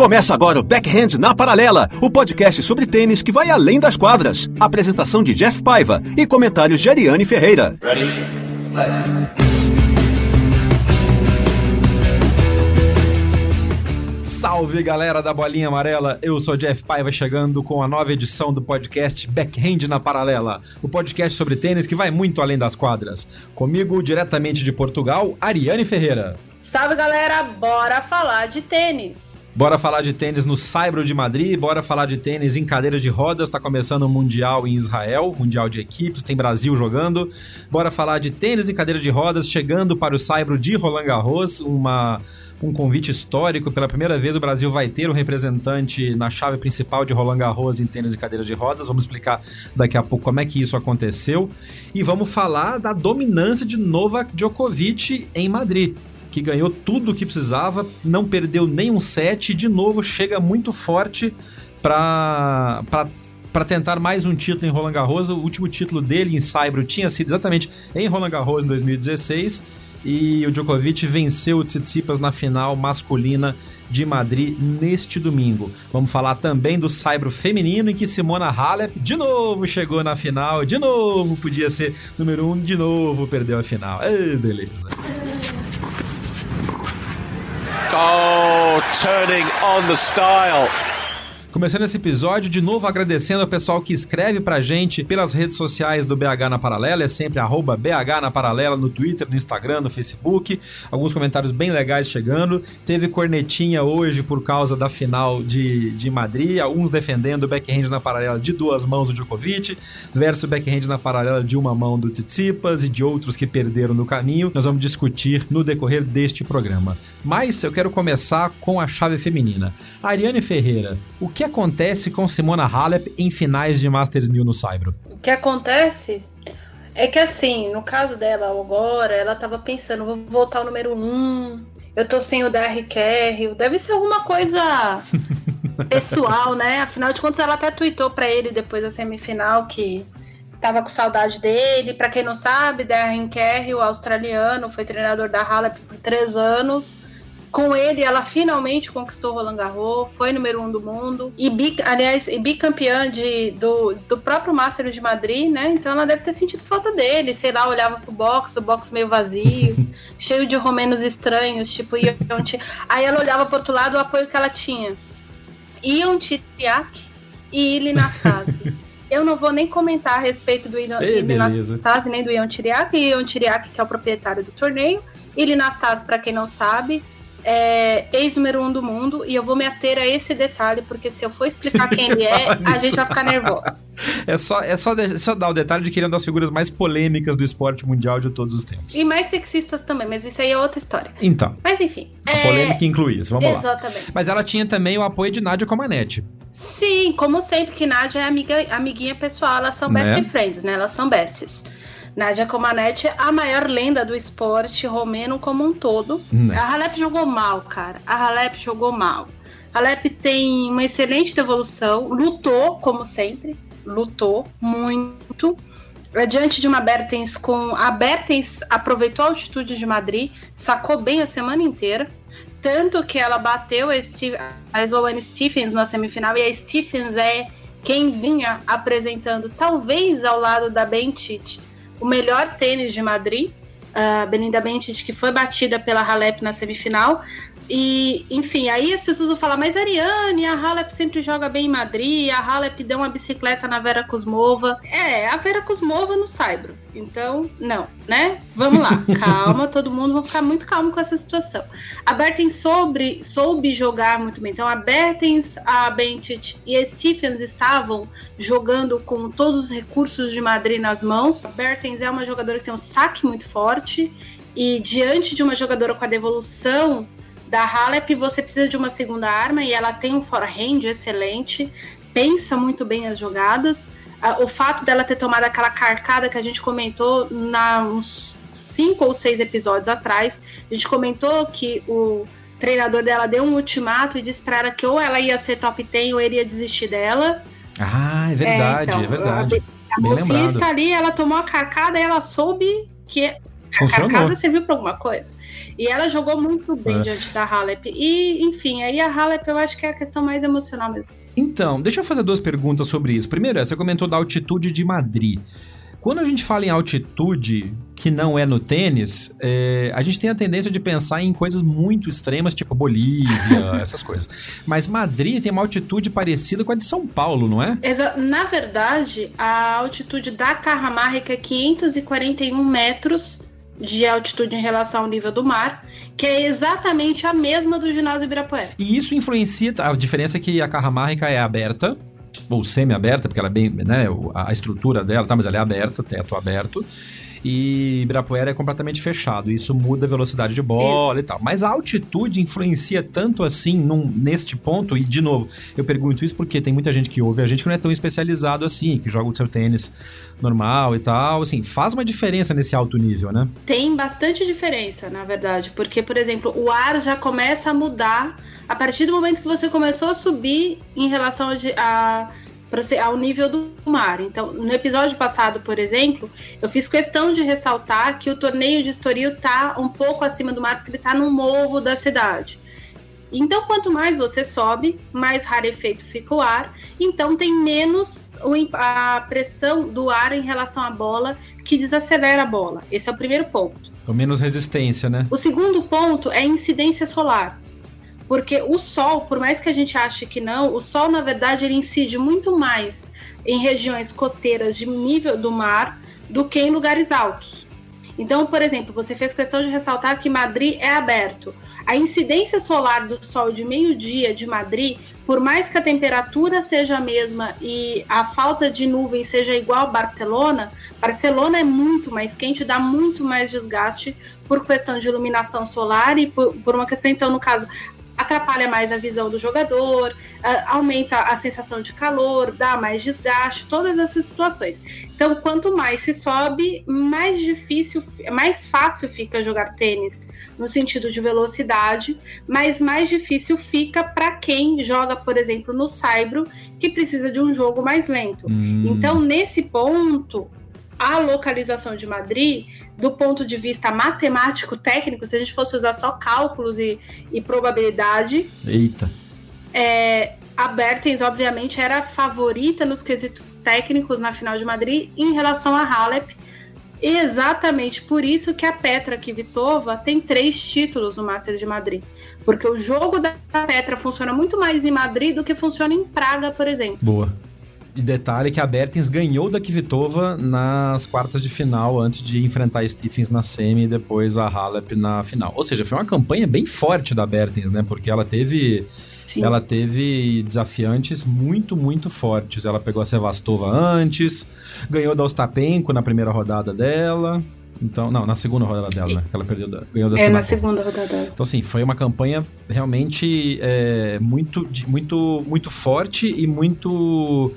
Começa agora o Backhand na Paralela, o podcast sobre tênis que vai além das quadras. Apresentação de Jeff Paiva e comentários de Ariane Ferreira. Ready? Salve galera da Bolinha Amarela, eu sou Jeff Paiva chegando com a nova edição do podcast Backhand na Paralela, o podcast sobre tênis que vai muito além das quadras. Comigo, diretamente de Portugal, Ariane Ferreira. Salve galera, bora falar de tênis! Bora falar de tênis no Saibro de Madrid, bora falar de tênis em cadeiras de rodas, está começando o Mundial em Israel, Mundial de equipes, tem Brasil jogando. Bora falar de tênis em cadeiras de rodas, chegando para o Saibro de Roland Garros, uma, um convite histórico. Pela primeira vez o Brasil vai ter um representante na chave principal de Roland Garros em tênis e cadeiras de rodas. Vamos explicar daqui a pouco como é que isso aconteceu. E vamos falar da dominância de Novak Djokovic em Madrid que ganhou tudo o que precisava, não perdeu nenhum set e de novo chega muito forte para para tentar mais um título em Roland Garros. O último título dele em Saibro tinha sido exatamente em Roland Garros em 2016 e o Djokovic venceu o Tsitsipas na final masculina de Madrid neste domingo. Vamos falar também do Saibro feminino em que Simona Halep de novo chegou na final, de novo podia ser número um, de novo perdeu a final. Ai, beleza. Oh, turning on the style. Começando esse episódio, de novo agradecendo ao pessoal que escreve pra gente pelas redes sociais do BH na Paralela, é sempre arroba BH na Paralela no Twitter, no Instagram, no Facebook. Alguns comentários bem legais chegando. Teve cornetinha hoje por causa da final de, de Madrid, alguns defendendo o backhand na paralela de duas mãos do Djokovic versus o backhand na paralela de uma mão do Tsitsipas e de outros que perderam no caminho. Nós vamos discutir no decorrer deste programa. Mas eu quero começar com a chave feminina. Ariane Ferreira, o que acontece com Simona Halep em finais de Masters 1000 no Saibro? O que acontece é que assim, no caso dela agora, ela tava pensando, vou voltar ao número 1, um, eu tô sem o DR Carry, deve ser alguma coisa pessoal, né? Afinal de contas, ela até tweetou pra ele depois da semifinal que tava com saudade dele. Para quem não sabe, Darren Carey, o australiano, foi treinador da Halep por três anos com ele, ela finalmente conquistou Roland Garros, foi número um do mundo e bi, aliás, e bicampeã de, do, do próprio Masters de Madrid, né? Então ela deve ter sentido falta dele, sei lá, olhava pro box, o box meio vazio, cheio de romenos estranhos, tipo Aí ela olhava pro outro lado o apoio que ela tinha. Ion Tiriak e Ili Nastase. Eu não vou nem comentar a respeito do Ili Nastase nem do Ion Tiriak. Ion Tiriak, que é o proprietário do torneio. Ili Nastase, para quem não sabe, é, ex-número um do mundo, e eu vou me ater a esse detalhe, porque se eu for explicar quem ele é, a gente vai ficar nervosa. É só, é, só é só dar o detalhe de que ele é uma das figuras mais polêmicas do esporte mundial de todos os tempos. E mais sexistas também, mas isso aí é outra história. Então. Mas enfim. A é... polêmica inclui isso, vamos Exatamente. lá. Exatamente. Mas ela tinha também o apoio de Nádia Comanete. Sim, como sempre, que Nádia é amiga, amiguinha pessoal, elas são né? best friends, né? Elas são besties. Nadia Comaneci, a maior lenda do esporte romeno como um todo. Né. A Halep jogou mal, cara. A Halep jogou mal. A Halep tem uma excelente devolução, lutou, como sempre, lutou muito. Diante de uma Bertens com. A Bertens aproveitou a altitude de Madrid, sacou bem a semana inteira. Tanto que ela bateu a, Steve, a Sloane Stephens na semifinal, e a Stephens é quem vinha apresentando, talvez ao lado da Bentit, o melhor tênis de Madrid, a Belinda Bencic, que foi batida pela Halep na semifinal. E, enfim, aí as pessoas vão falar, mas Ariane, a Halep sempre joga bem em Madrid, a Halep deu uma bicicleta na Vera Kuzmova. É, a Vera Kuzmova no Saibro. Então, não, né? Vamos lá, calma, todo mundo vai ficar muito calmo com essa situação. A Bertens sobre, soube jogar muito bem. Então, a Bertens, a Bentit e a Stephens estavam jogando com todos os recursos de Madrid nas mãos. A Bertens é uma jogadora que tem um saque muito forte e diante de uma jogadora com a devolução da Halep, você precisa de uma segunda arma e ela tem um forehand excelente, pensa muito bem as jogadas. O fato dela ter tomado aquela carcada que a gente comentou na, uns cinco ou seis episódios atrás, a gente comentou que o treinador dela deu um ultimato e disse para ela que ou ela ia ser top 10 ou ele ia desistir dela. Ah, é verdade, é, então, é verdade. A, a bolsista ali, ela tomou a carcada e ela soube que Funcionou. a carcada serviu para alguma coisa. E ela jogou muito bem é. diante da Halep. E, enfim, aí a Halep eu acho que é a questão mais emocional mesmo. Então, deixa eu fazer duas perguntas sobre isso. Primeiro, você comentou da altitude de Madrid. Quando a gente fala em altitude, que não é no tênis, é, a gente tem a tendência de pensar em coisas muito extremas, tipo Bolívia, essas coisas. Mas Madrid tem uma altitude parecida com a de São Paulo, não é? Na verdade, a altitude da Carramarrica é 541 metros de altitude em relação ao nível do mar, que é exatamente a mesma do ginásio Ibirapuera. E isso influencia, a diferença é que a Carramarrica é aberta, ou semi-aberta, porque ela é bem, né, a estrutura dela, tá, mas ela é aberta, teto aberto e Ibirapuera é completamente fechado. Isso muda a velocidade de bola isso. e tal. Mas a altitude influencia tanto assim num, neste ponto, e de novo, eu pergunto isso porque tem muita gente que ouve a gente que não é tão especializado assim, que joga o seu tênis normal e tal, assim, faz uma diferença nesse alto nível, né? Tem bastante diferença, na verdade, porque, por exemplo, o ar já começa a mudar a partir do momento que você começou a subir em relação a ao nível do mar. Então, no episódio passado, por exemplo, eu fiz questão de ressaltar que o torneio de Estoril está um pouco acima do mar, porque ele está no morro da cidade. Então, quanto mais você sobe, mais rarefeito fica o ar, então tem menos a pressão do ar em relação à bola, que desacelera a bola. Esse é o primeiro ponto. Então, menos resistência, né? O segundo ponto é a incidência solar. Porque o Sol, por mais que a gente ache que não, o Sol, na verdade, ele incide muito mais em regiões costeiras de nível do mar do que em lugares altos. Então, por exemplo, você fez questão de ressaltar que Madrid é aberto. A incidência solar do Sol de meio-dia de Madrid, por mais que a temperatura seja a mesma e a falta de nuvem seja igual a Barcelona, Barcelona é muito mais quente, dá muito mais desgaste por questão de iluminação solar e por, por uma questão, então, no caso, atrapalha mais a visão do jogador, aumenta a sensação de calor, dá mais desgaste, todas essas situações. Então, quanto mais se sobe, mais difícil, mais fácil fica jogar tênis no sentido de velocidade, mas mais difícil fica para quem joga, por exemplo, no Saibro, que precisa de um jogo mais lento. Hum. Então, nesse ponto, a localização de Madrid, do ponto de vista matemático, técnico, se a gente fosse usar só cálculos e, e probabilidade. Eita. É, a Bertens, obviamente, era favorita nos quesitos técnicos na final de Madrid em relação a Halep. Exatamente por isso que a Petra Kvitova tem três títulos no Master de Madrid. Porque o jogo da Petra funciona muito mais em Madrid do que funciona em Praga, por exemplo. Boa. E detalhe que a Bertens ganhou da Kvitova nas quartas de final, antes de enfrentar a Stephens na semi e depois a Halep na final. Ou seja, foi uma campanha bem forte da Bertens, né? Porque ela teve, Sim. ela teve desafiantes muito, muito fortes. Ela pegou a Sevastova antes, ganhou da Ostapenko na primeira rodada dela. Então, não, na segunda rodada dela, né? Que ela perdeu da, ganhou da É, na segunda rodada. Então, assim, foi uma campanha realmente é, muito, muito, muito forte e muito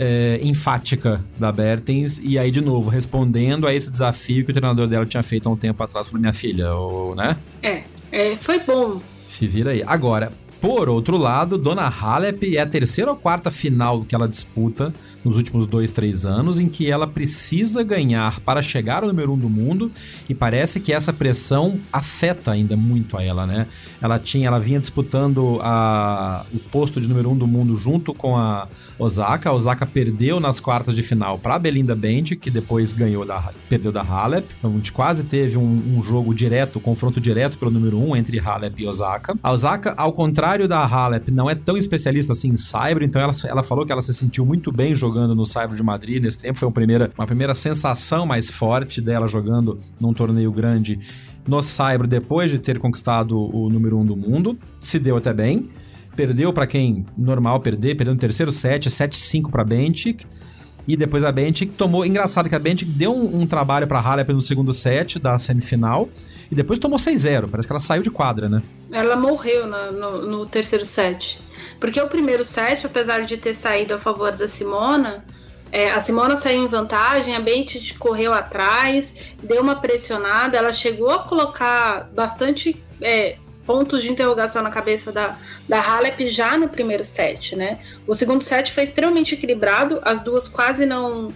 é, enfática da Bertens, e aí, de novo, respondendo a esse desafio que o treinador dela tinha feito há um tempo atrás para minha filha, ou, né? É, é, foi bom. Se vira aí. Agora, Por outro lado, Dona Halep é a terceira ou quarta final que ela disputa nos últimos dois, três anos, em que ela precisa ganhar para chegar ao número um do mundo e parece que essa pressão afeta ainda muito a ela, né? Ela tinha, ela vinha disputando a, o posto de número um do mundo junto com a Osaka. A Osaka perdeu nas quartas de final para Belinda Bend, que depois ganhou da, perdeu da Halep. Então a gente quase teve um, um jogo direto, confronto direto pelo número um entre Halep e Osaka. A Osaka, ao contrário da Halep, não é tão especialista assim em Cyber, então ela, ela falou que ela se sentiu muito bem jogando no Cyber de Madrid nesse tempo. Foi uma primeira, uma primeira sensação mais forte dela jogando num torneio grande no Cyber depois de ter conquistado o número um do mundo. Se deu até bem. Perdeu para quem normal perder, perdeu no terceiro set, 7-5 para Bentic. E depois a Bentic tomou. Engraçado que a Bentic deu um, um trabalho para Halep no segundo set da semifinal. E depois tomou 6-0. Parece que ela saiu de quadra, né? Ela morreu na, no, no, terceiro set. Porque o primeiro set, apesar de ter saído a favor da Simona, é, a Simona saiu em vantagem, a Bentit correu atrás, deu uma pressionada, ela chegou a colocar bastante é, pontos de interrogação na cabeça da, da Halep já no primeiro set, né? O segundo set foi extremamente equilibrado, as duas quase não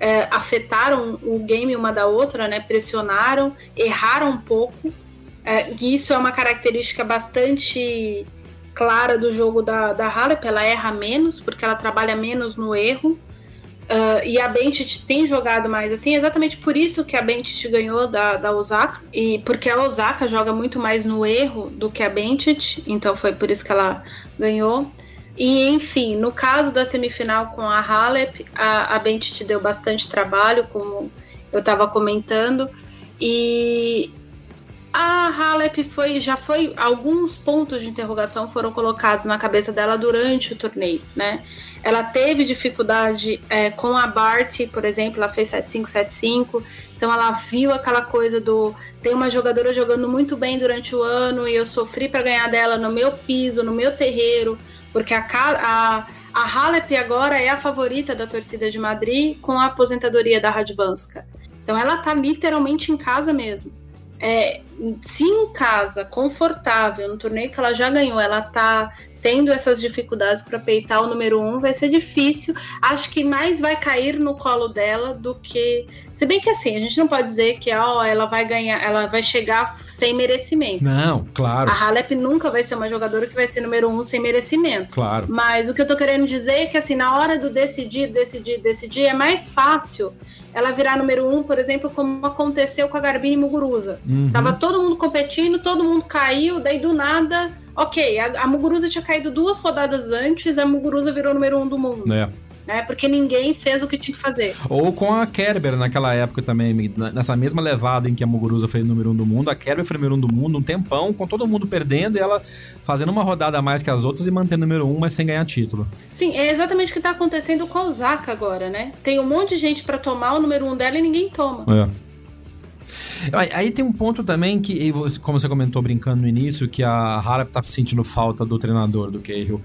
é, afetaram o game uma da outra, né? Pressionaram, erraram um pouco. É, e isso é uma característica bastante clara do jogo da, da Halep, ela erra menos, porque ela trabalha menos no erro. Uh, e a Bentit tem jogado mais assim, exatamente por isso que a Bentit ganhou da, da Osaka, e porque a Osaka joga muito mais no erro do que a Bentit, então foi por isso que ela ganhou. E enfim, no caso da semifinal com a Halep, a, a Bentit deu bastante trabalho, como eu estava comentando, e a Halep foi, já foi, alguns pontos de interrogação foram colocados na cabeça dela durante o torneio, né? Ela teve dificuldade é, com a Bart, por exemplo, ela fez 7-5-7-5, então ela viu aquela coisa do tem uma jogadora jogando muito bem durante o ano e eu sofri para ganhar dela no meu piso, no meu terreiro, porque a, a, a Halep agora é a favorita da torcida de Madrid com a aposentadoria da Radvanska. Então ela tá literalmente em casa mesmo. É, se em casa, confortável, no torneio que ela já ganhou, ela tá tendo essas dificuldades para peitar o número um, vai ser difícil. Acho que mais vai cair no colo dela do que. Se bem que assim, a gente não pode dizer que ó, ela vai ganhar, ela vai chegar sem merecimento. Não, claro. A Halep nunca vai ser uma jogadora que vai ser número um sem merecimento. Claro. Mas o que eu tô querendo dizer é que assim, na hora do decidir, decidir, decidir, é mais fácil ela virar número um, por exemplo, como aconteceu com a Garbine Muguruza. Uhum. Tava todo mundo competindo, todo mundo caiu, daí do nada Ok, a, a Muguruza tinha caído duas rodadas antes, a Muguruza virou número um do mundo. É. Né, porque ninguém fez o que tinha que fazer. Ou com a Kerber naquela época também, nessa mesma levada em que a Muguruza foi número um do mundo, a Kerber foi número um do mundo um tempão, com todo mundo perdendo e ela fazendo uma rodada a mais que as outras e mantendo número um, mas sem ganhar título. Sim, é exatamente o que está acontecendo com a Osaka agora, né? Tem um monte de gente para tomar o número um dela e ninguém toma. É. Aí tem um ponto também que, como você comentou brincando no início, que a Harap tá sentindo falta do treinador do Cahill.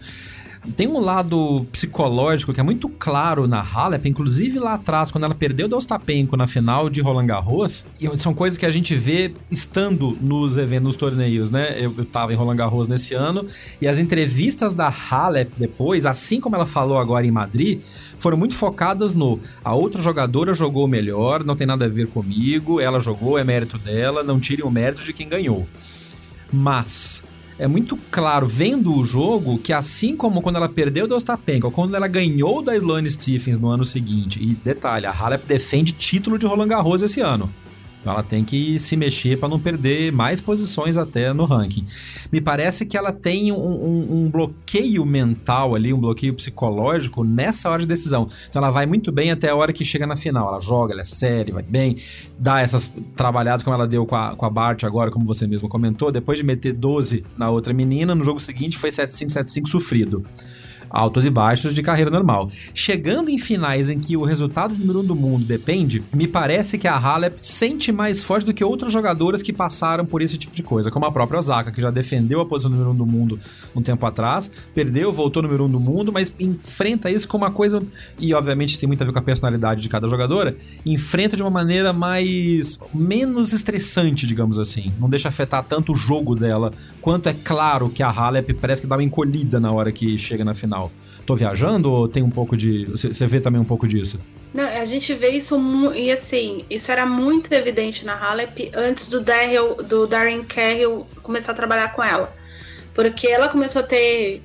Tem um lado psicológico que é muito claro na Halep, inclusive lá atrás, quando ela perdeu do Ostapenko na final de Roland Garros, e são coisas que a gente vê estando nos eventos, nos torneios, né? Eu, eu tava em Roland Garros nesse ano, e as entrevistas da Halep depois, assim como ela falou agora em Madrid, foram muito focadas no a outra jogadora jogou melhor, não tem nada a ver comigo, ela jogou, é mérito dela, não tire o mérito de quem ganhou. Mas é muito claro, vendo o jogo, que assim como quando ela perdeu do Ostapenko, quando ela ganhou da Sloane Stephens no ano seguinte, e detalhe, a Halep defende título de Roland Garros esse ano. Então ela tem que se mexer para não perder mais posições até no ranking. Me parece que ela tem um, um, um, bloqueio mental ali, um bloqueio psicológico nessa hora de decisão. Então ela vai muito bem até a hora que chega na final. Ela joga, ela é séria, vai bem, dá essas trabalhadas como ela deu com a, com a Bart agora, como você mesmo comentou. Depois de meter 12 na outra menina, no jogo seguinte foi 7-5, 7-5 sofrido. Altos e baixos de carreira normal. Chegando em finais em que o resultado do número um do mundo depende, me parece que a Halep sente mais forte do que outras jogadoras que passaram por esse tipo de coisa, como a própria Osaka, que já defendeu a posição número um do mundo um tempo atrás, perdeu, voltou número um do mundo, mas enfrenta isso com uma coisa, e obviamente tem muito a ver com a personalidade de cada jogadora, enfrenta de uma maneira mais menos estressante, digamos assim. Não deixa afetar tanto o jogo dela, quanto é claro que a Halep parece que dá uma encolhida na hora que chega na final. Tô viajando ou tem um pouco de. Você vê também um pouco disso? Não, a gente vê isso e assim, isso era muito evidente na Halep antes do Darryl, do Darren Carroll começar a trabalhar com ela porque ela começou a ter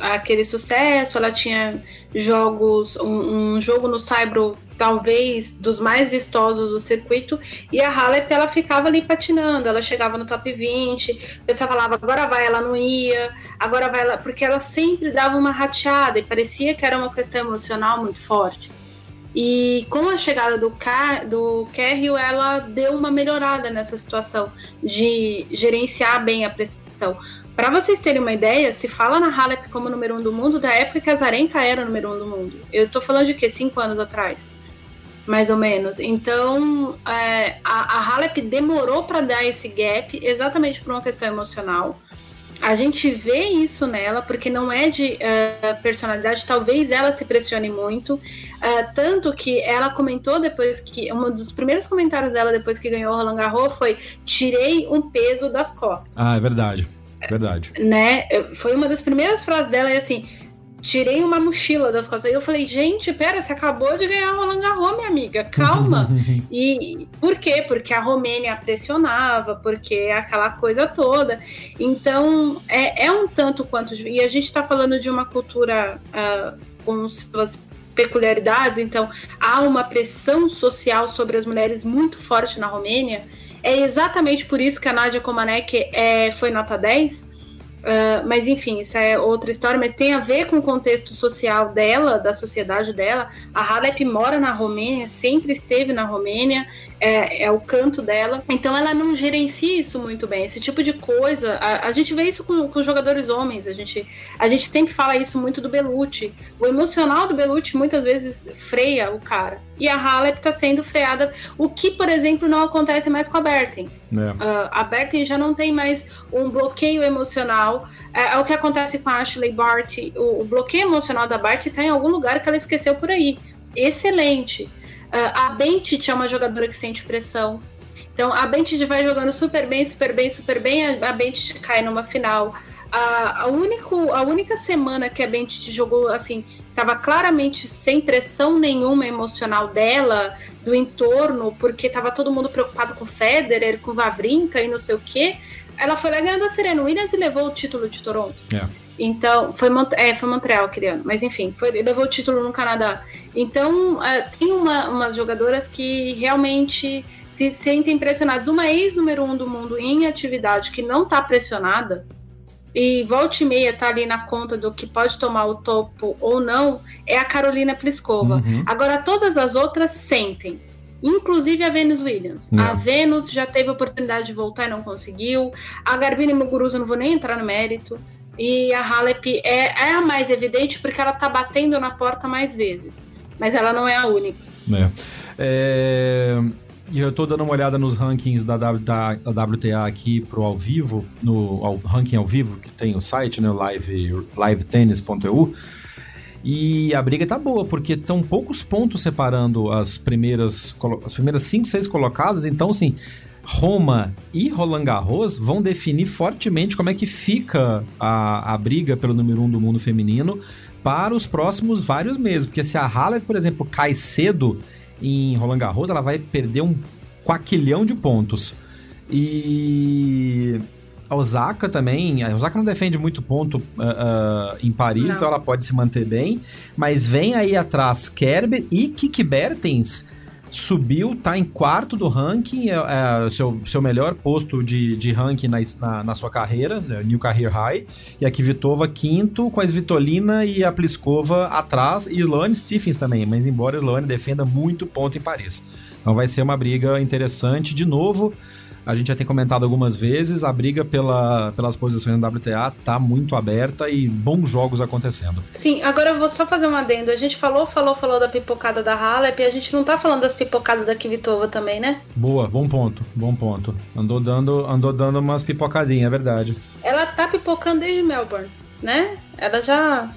aquele sucesso, ela tinha jogos, um, um jogo no Saibro talvez dos mais vistosos do circuito, e a Halep ela ficava ali patinando, ela chegava no top 20, o pessoal falava, agora vai, ela não ia, agora vai, ela... porque ela sempre dava uma rateada, e parecia que era uma questão emocional muito forte. E com a chegada do, Car do Carrill, ela deu uma melhorada nessa situação de gerenciar bem a pressão. Para vocês terem uma ideia, se fala na Halep como número um do mundo da época que a Zarenka era número um do mundo. Eu tô falando de quê? Cinco anos atrás, mais ou menos. Então, é, a, a Halep demorou para dar esse gap exatamente por uma questão emocional. A gente vê isso nela, porque não é de uh, personalidade, talvez ela se pressione muito. Uh, tanto que ela comentou depois que. Um dos primeiros comentários dela depois que ganhou o Roland Garros foi: tirei um peso das costas. Ah, é verdade. Verdade. Né? Foi uma das primeiras frases dela, é assim, tirei uma mochila das costas. Aí eu falei, gente, pera, você acabou de ganhar o Roland Garros, minha amiga, calma. e por quê? Porque a Romênia pressionava, porque aquela coisa toda. Então, é, é um tanto quanto. E a gente está falando de uma cultura uh, com suas peculiaridades, então há uma pressão social sobre as mulheres muito forte na Romênia. É exatamente por isso que a Nadia Comaneci é, foi nota 10. Ah, mas enfim, isso é outra história, mas tem a ver com o contexto social dela, da sociedade dela. A Halep mora na Romênia, sempre esteve na Romênia, é, é, o canto dela. Então ela não gerencia isso muito bem. Esse tipo de coisa, a, a gente vê isso com, com jogadores homens. A gente, a gente sempre fala isso muito do Belucci. O emocional do Belucci muitas vezes freia o cara. E a Halep está sendo freada, o que, por exemplo, não acontece mais com a Bertens. É. Uh, a Bertens já não tem mais um bloqueio emocional. É, é o que acontece com a Ashley Bart. O, o bloqueio emocional da Bart está em algum lugar que ela esqueceu por aí. Excelente. Uh, a Bentit é uma jogadora que sente pressão. Então a Bentit vai jogando super bem, super bem, super bem, a Bentit cai numa final. A, a, único, a única semana que a Bentit jogou assim, estava claramente sem pressão nenhuma emocional dela, do entorno, porque estava todo mundo preocupado com o Federer, com o Vavrinka e não sei o quê. Ela foi lá ganhando a Serena Williams e levou o título de Toronto. É. Então, foi, é, foi Montreal aquele ano, mas enfim, foi, levou o título no Canadá. Então, uh, tem uma, umas jogadoras que realmente se sentem pressionadas. Uma ex número um do mundo em atividade que não está pressionada, e volta e meia tá ali na conta do que pode tomar o topo ou não, é a Carolina Pliskova. Uhum. Agora, todas as outras sentem. Inclusive a Venus Williams. A Venus já teve oportunidade de voltar e não conseguiu. A Garbine Muguruza, não vou nem entrar no mérito. E a Halep é, é a mais evidente porque ela tá batendo na porta mais vezes. Mas ela não é a única. É. é... E eu tô dando uma olhada nos rankings da, WTA aqui pro ao vivo, no ao, ranking ao vivo, que tem o site, né? Live. E a briga tá boa, porque estão poucos pontos separando as primeiras, as primeiras 5, 6 colocadas. Então, assim, Roma e Roland Garros vão definir fortemente como é que fica a, a briga pelo número um do mundo feminino para os próximos vários meses. Porque se a Halep, por exemplo, cai cedo em Roland Garros, ela vai perder um quaquilhão de pontos. E a Osaka também, a Osaka não defende muito ponto uh, uh, em Paris, não. então ela pode se manter bem, mas vem aí atrás Kerber e Kiki Bertens, subiu, tá em quarto do ranking, é, é seu, seu melhor posto de, de ranking na, na, na, sua carreira, né, New Career High. E a Kvitova quinto, com a Svitolina e a Pliskova atrás, e Sloane Stephens também, mas embora Sloane defenda muito ponto em Paris. Então vai ser uma briga interessante. De novo, A gente já tem comentado algumas vezes, a briga pela, pelas posições no WTA tá muito aberta e bons jogos acontecendo. Sim, agora eu vou só fazer um adendo. A gente falou, falou, falou da pipocada da Halep e a gente não tá falando das pipocadas da Kvitova também, né? Boa, bom ponto, bom ponto. Andou dando, andou dando umas pipocadinhas, é verdade. Ela tá pipocando desde Melbourne, né? Ela já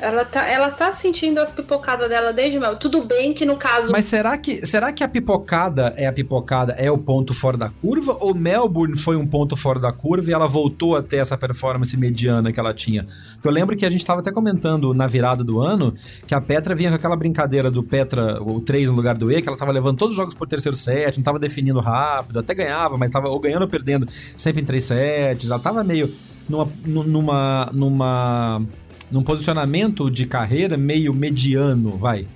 ela tá, ela tá sentindo as pipocadas dela desde Mel. Tudo bem que no caso. Mas será que, será que a pipocada é a pipocada, é o ponto fora da curva? Ou Melbourne foi um ponto fora da curva e ela voltou a ter essa performance mediana que ela tinha? Porque eu lembro que a gente estava até comentando na virada do ano que a Petra vinha com aquela brincadeira do Petra, o 3 no lugar do E, que ela tava levando todos os jogos por terceiro set, não tava definindo rápido, até ganhava, mas tava ou ganhando ou perdendo sempre em três sets. Ela tava meio numa, numa, numa num posicionamento de carreira meio mediano, vai.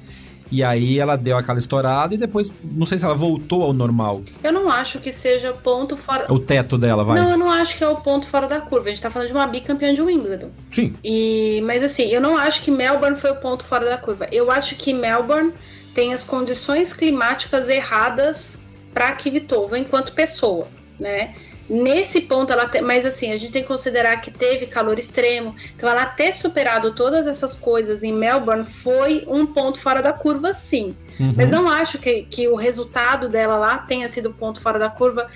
E aí ela deu aquela estourada e depois, não sei se ela voltou ao normal. Eu não acho que seja ponto fora. O teto dela, vai. Não, eu não acho que é o ponto fora da curva. A gente tá falando de uma bicampeã de Wimbledon. Sim. E, mas assim, eu não acho que Melbourne foi o ponto fora da curva. Eu acho que Melbourne tem as condições climáticas erradas para Kvitova enquanto pessoa, né? Nesse ponto, ela te... mas assim, a gente tem que considerar que teve calor extremo. Então, ela ter superado todas essas coisas em Melbourne foi um ponto fora da curva, sim. Uhum. Mas não acho que, que o resultado dela lá tenha sido ponto fora da curva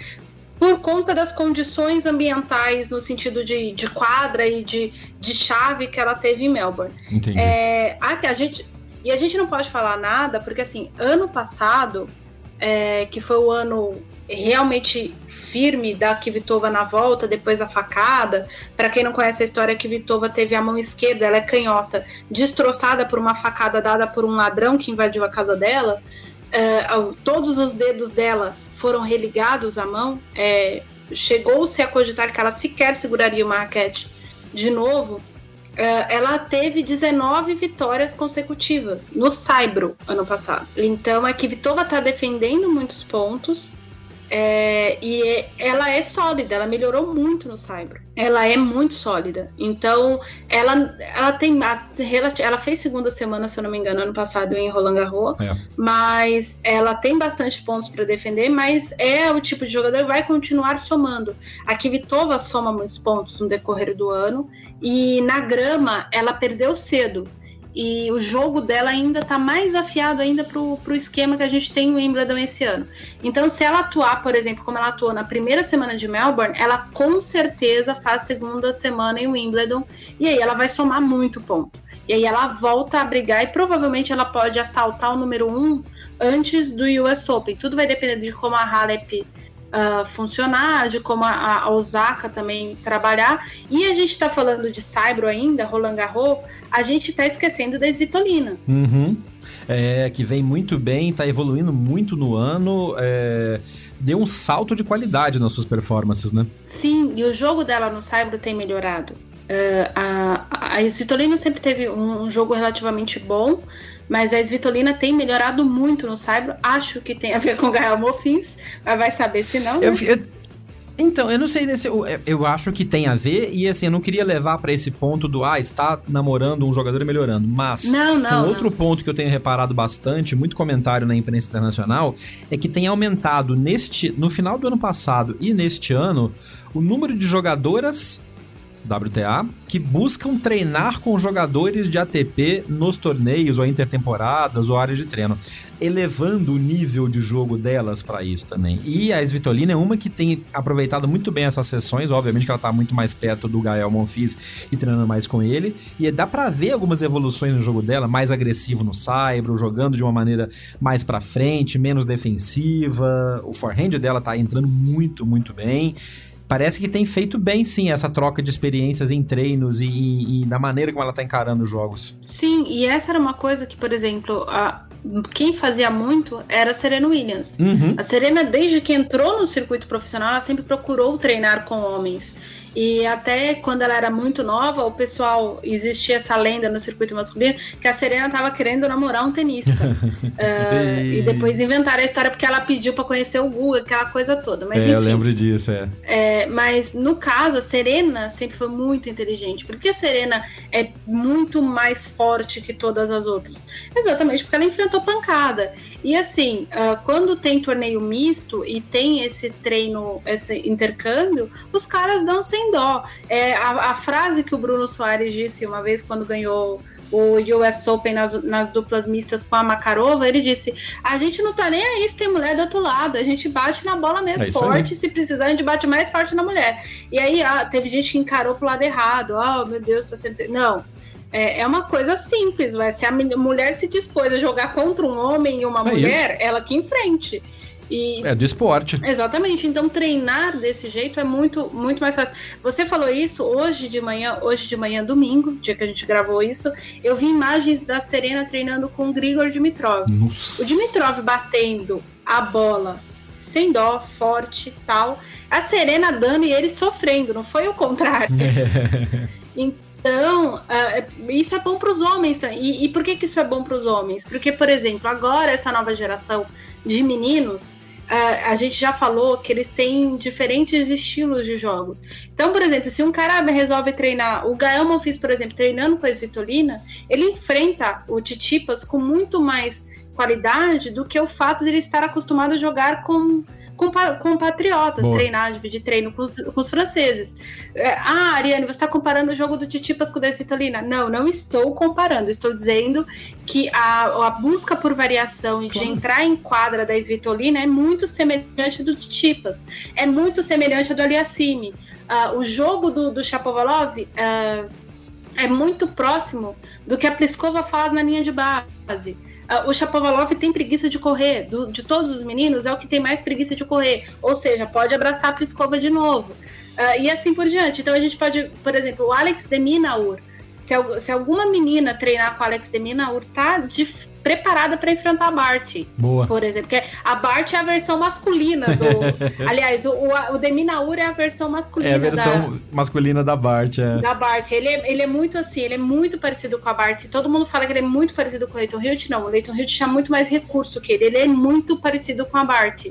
por conta das condições ambientais, no sentido de, de quadra e de, de chave que ela teve em Melbourne. Entendi. É, a, a gente, e a gente não pode falar nada, porque assim, ano passado, é, que foi o ano realmente firme da Kvitova na volta, depois a facada. Para quem não conhece a história, a Kvitova teve a mão esquerda, ela é canhota, destroçada por uma facada dada por um ladrão que invadiu a casa dela. É, todos os dedos dela foram religados à mão. É, Chegou-se a cogitar que ela sequer seguraria uma raquete de novo. É, ela teve 19 vitórias consecutivas no Saibro ano passado. Então a Kvitova está defendendo muitos pontos é, e ela é sólida, ela melhorou muito no Cyber. Ela é muito sólida. Então, ela, ela tem. Ela fez segunda semana, se eu não me engano, ano passado em Roland Garros. É. Mas ela tem bastante pontos para defender, mas é o tipo de jogador que vai continuar somando. A Kvitova soma muitos pontos no decorrer do ano. E na grama, ela perdeu cedo e o jogo dela ainda está mais afiado ainda pro, pro esquema que a gente tem no Wimbledon esse ano. Então, se ela atuar, por exemplo, como ela atuou na primeira semana de Melbourne, ela com certeza faz segunda semana em Wimbledon e aí ela vai somar muito ponto. E aí ela volta a brigar e provavelmente ela pode assaltar o número um antes do US Open. Tudo vai depender de como a Halep uh, funcionar, de como a, a, Osaka também trabalhar. E a gente está falando de Saibro ainda, Roland Garros, a gente está esquecendo da Svitolina. Uhum. É, que vem muito bem, está evoluindo muito no ano. É deu um salto de qualidade nas suas performances, né? Sim, e o jogo dela no Saibro tem melhorado. Uh, a, a Svitolina sempre teve um, um, jogo relativamente bom, mas a Svitolina tem melhorado muito no Saibro. Acho que tem a ver com Gael Mofins, mas vai saber se não. Né? Eu, então, eu não sei desse. Eu, eu, acho que tem a ver, e assim, eu não queria levar para esse ponto do ah, está namorando um jogador e melhorando. Mas não, não, um outro não. ponto que eu tenho reparado bastante, muito comentário na imprensa internacional, é que tem aumentado neste. No final do ano passado e neste ano, o número de jogadoras WTA, que buscam treinar com jogadores de ATP nos torneios ou intertemporadas ou áreas de treino, elevando o nível de jogo delas para isso também. E a Svitolina é uma que tem aproveitado muito bem essas sessões, obviamente que ela tá muito mais perto do Gael Monfils e treinando mais com ele, e dá para ver algumas evoluções no jogo dela, mais agressivo no saibro, jogando de uma maneira mais para frente, menos defensiva. O forehand dela tá entrando muito, muito bem parece que tem feito bem, sim, essa troca de experiências em treinos e, e, e da maneira como ela está encarando os jogos. Sim, e essa era uma coisa que, por exemplo, a, quem fazia muito era a Serena Williams. Uhum. A Serena, desde que entrou no circuito profissional, ela sempre procurou treinar com homens. E até quando ela era muito nova, o pessoal existia essa lenda no circuito masculino que a Serena estava querendo namorar um tenista. uh, e... e... depois inventaram a história porque ela pediu para conhecer o Guga, aquela coisa toda. Mas, é, enfim, eu lembro disso, é. é. Mas no caso, a Serena sempre foi muito inteligente. Porque a Serena é muito mais forte que todas as outras? Exatamente porque ela enfrentou pancada. E assim, uh, quando tem torneio misto e tem esse treino, esse intercâmbio, os caras dão sem dó. É, a, a frase que o Bruno Soares disse uma vez quando ganhou o US Open nas, nas, duplas mistas com a Makarova, ele disse: a gente não tá nem aí se tem mulher do outro lado, a gente bate na bola mesmo é forte, se precisar, a gente bate mais forte na mulher. E aí ah, teve gente que encarou pro lado errado, oh meu Deus, tô sendo. Não. É, é uma coisa simples, vai. Se a mulher se dispôs a jogar contra um homem e uma é mulher, isso. ela que enfrente. E... É do esporte. Exatamente. Então treinar desse jeito é muito, muito mais fácil. Você falou isso hoje de manhã, hoje de manhã, domingo, dia que a gente gravou isso, eu vi imagens da Serena treinando com o Grigor Dimitrov. Nossa. O Dimitrov batendo a bola sem dó, forte tal. A Serena dando e ele sofrendo, não foi o contrário. É. Então, uh, isso é bom para os homens. E, e por que, que isso é bom para os homens? Porque, por exemplo, agora essa nova geração de meninos, uh, a gente já falou que eles têm diferentes estilos de jogos. Então, por exemplo, se um cara resolve treinar, o Gael Monfils, por exemplo, treinando com a Svitolina, ele enfrenta o Titipas com muito mais qualidade do que o fato de ele estar acostumado a jogar com compatriotas, Boa. treinar, dividir treino com os, com os franceses. É, ah, Ariane, você está comparando o jogo do Titipas com o da Svitolina? Não, não estou comparando. Estou dizendo que a, a busca por variação e de entrar em quadra da Svitolina é muito semelhante do Titipas. É muito semelhante ao do Aliassime. Uh, o jogo do, do Chapovalov uh, é muito próximo do que a Pliskova faz na linha de base. Ah, o Chapovalov tem preguiça de correr. Do, de todos os meninos, é o que tem mais preguiça de correr. Ou seja, pode abraçar a Pliskova de novo. Uh, e assim por diante. Então a gente pode, por exemplo, o Alex Deminaur. Se, se alguma menina treinar com o Alex Deminaur, tá de, preparada para enfrentar a Bart. Boa. Por exemplo, porque a Bart é a versão masculina do. Aliás, o, o, o Deminaur é a versão masculina. É a versão da, masculina da Bart, é. Da Bart. Ele é, ele é muito assim, ele é muito parecido com a Bart. Todo mundo fala que ele é muito parecido com o Leighton Hilt, não. O Leighton Hilt tinha muito mais recurso que ele. Ele é muito parecido com a Bart.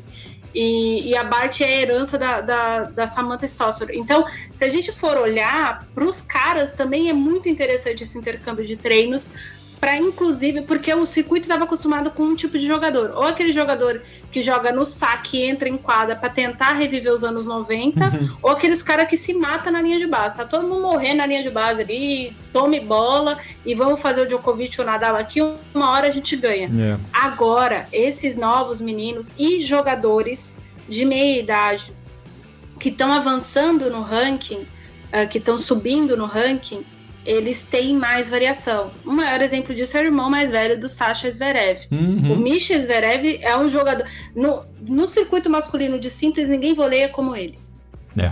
E, e, a Bart é a herança da, da, da Samantha Stossor. Então, se a gente for olhar para os caras, também é muito interessante esse intercâmbio de treinos, para inclusive, porque o circuito estava acostumado com um tipo de jogador, ou aquele jogador que joga no saque e entra em quadra para tentar reviver os anos 90, uhum. ou aqueles caras que se mata na linha de base. Tá todo mundo morrendo na linha de base ali, tome bola e vamos fazer o Djokovic ou o Nadal aqui, uma hora a gente ganha. Yeah. É. Agora, esses novos meninos e jogadores de meia idade que estão avançando no ranking, uh, que estão subindo no ranking, eles têm mais variação. O maior exemplo disso é o irmão mais velho do Sasha Zverev. Uhum. O Misha Zverev é um jogador. No, no circuito masculino de simples, ninguém voleia como ele. É.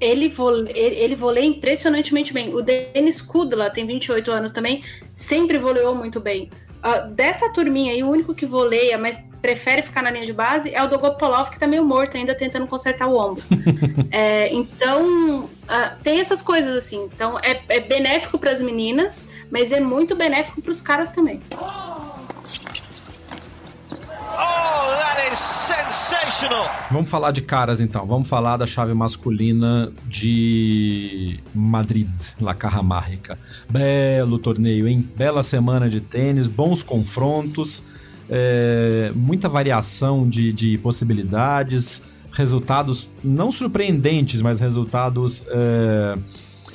Ele, vole, ele, ele voleia impressionantemente bem. O Denis Kudla tem 28 anos também, sempre voleou muito bem. Uh, dessa turminha aí, o único que voleia, mas prefere ficar na linha de base, é o Dogopolov, que tá meio morto ainda, tentando consertar o ombro. é, então, uh, tem essas coisas assim. Então, é, é benéfico para as meninas, mas é muito benéfico para os caras também. Oh, that is sensational! Vamos falar de caras então. Vamos falar da chave masculina de Madrid, La Carramárica. Belo torneio, hein? Bela semana de tênis, bons confrontos, é, muita variação de, de possibilidades, resultados não surpreendentes, mas resultados. É,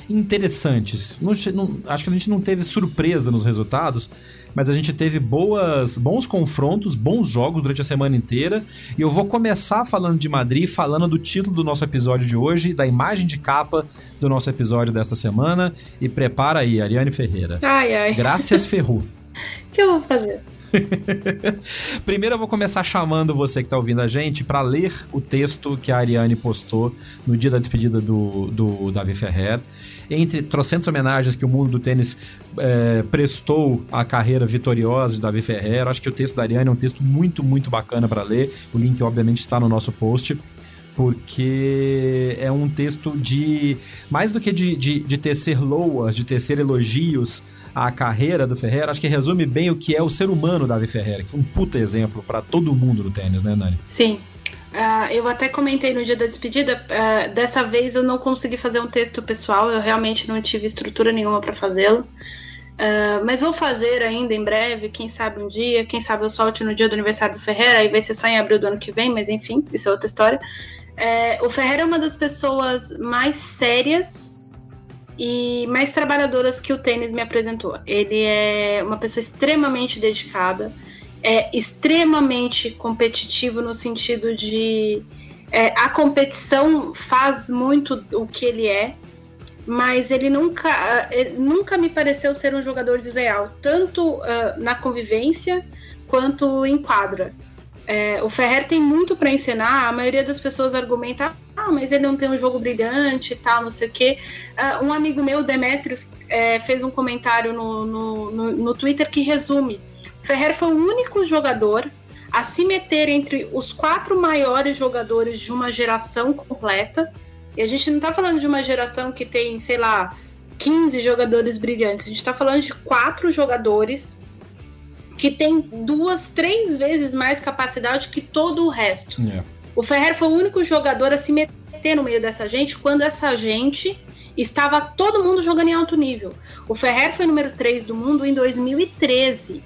interessantes. Não, não, acho que a gente não teve surpresa nos resultados, mas a gente teve boas, bons confrontos, bons jogos durante a semana inteira. E eu vou começar falando de Madrid, falando do título do nosso episódio de hoje, da imagem de capa do nosso episódio desta semana. E prepara aí, Ariane Ferreira. Ai, ai. Graças Ferru. O que eu vou fazer? Primeiro eu vou começar chamando você que está ouvindo a gente para ler o texto que a Ariane postou no dia da despedida do, do Davi Ferrer entre trocentas homenagens que o mundo do tênis é, prestou à carreira vitoriosa de Davi Ferreira. Acho que o texto da Ariane é um texto muito, muito bacana para ler. O link, obviamente, está no nosso post porque é um texto de. Mais do que de, de, de tecer loas, de tecer elogios à carreira do Ferreira, acho que resume bem o que é o ser humano Davi Ferreira, que foi um puta exemplo para todo mundo no tênis, né, Nani? Sim, Uh, eu até comentei no dia da despedida, uh, dessa vez eu não consegui fazer um texto pessoal, eu realmente não tive estrutura nenhuma para fazê-lo. Uh, mas vou fazer ainda em breve, quem sabe um dia, quem sabe eu solte no dia do aniversário do Ferreira, aí vai ser só em abril do ano que vem, mas enfim, isso é outra história. É, o Ferreira é uma das pessoas mais sérias e mais trabalhadoras que o tênis me apresentou. Ele é uma pessoa extremamente dedicada, é extremamente competitivo no sentido de é, a competição faz muito o que ele é mas ele nunca, ele nunca me pareceu ser um jogador desleal, tanto uh, na convivência quanto em quadra. É, o Ferrer tem muito para ensinar, a maioria das pessoas argumenta, ah, mas ele não tem um jogo brilhante e tal, não sei o quê. Uh, um amigo meu, Demetrius, é, fez um comentário no, no, no, no Twitter que resume: Ferrer foi o único jogador a se meter entre os quatro maiores jogadores de uma geração completa e a gente não tá falando de uma geração que tem, sei lá, 15 jogadores brilhantes. A gente tá falando de quatro jogadores que tem duas, três vezes mais capacidade que todo o resto. Yeah. O Ferrer foi o único jogador a se meter no meio dessa gente quando essa gente estava todo mundo jogando em alto nível. O Ferrer foi número 3 do mundo em 2013.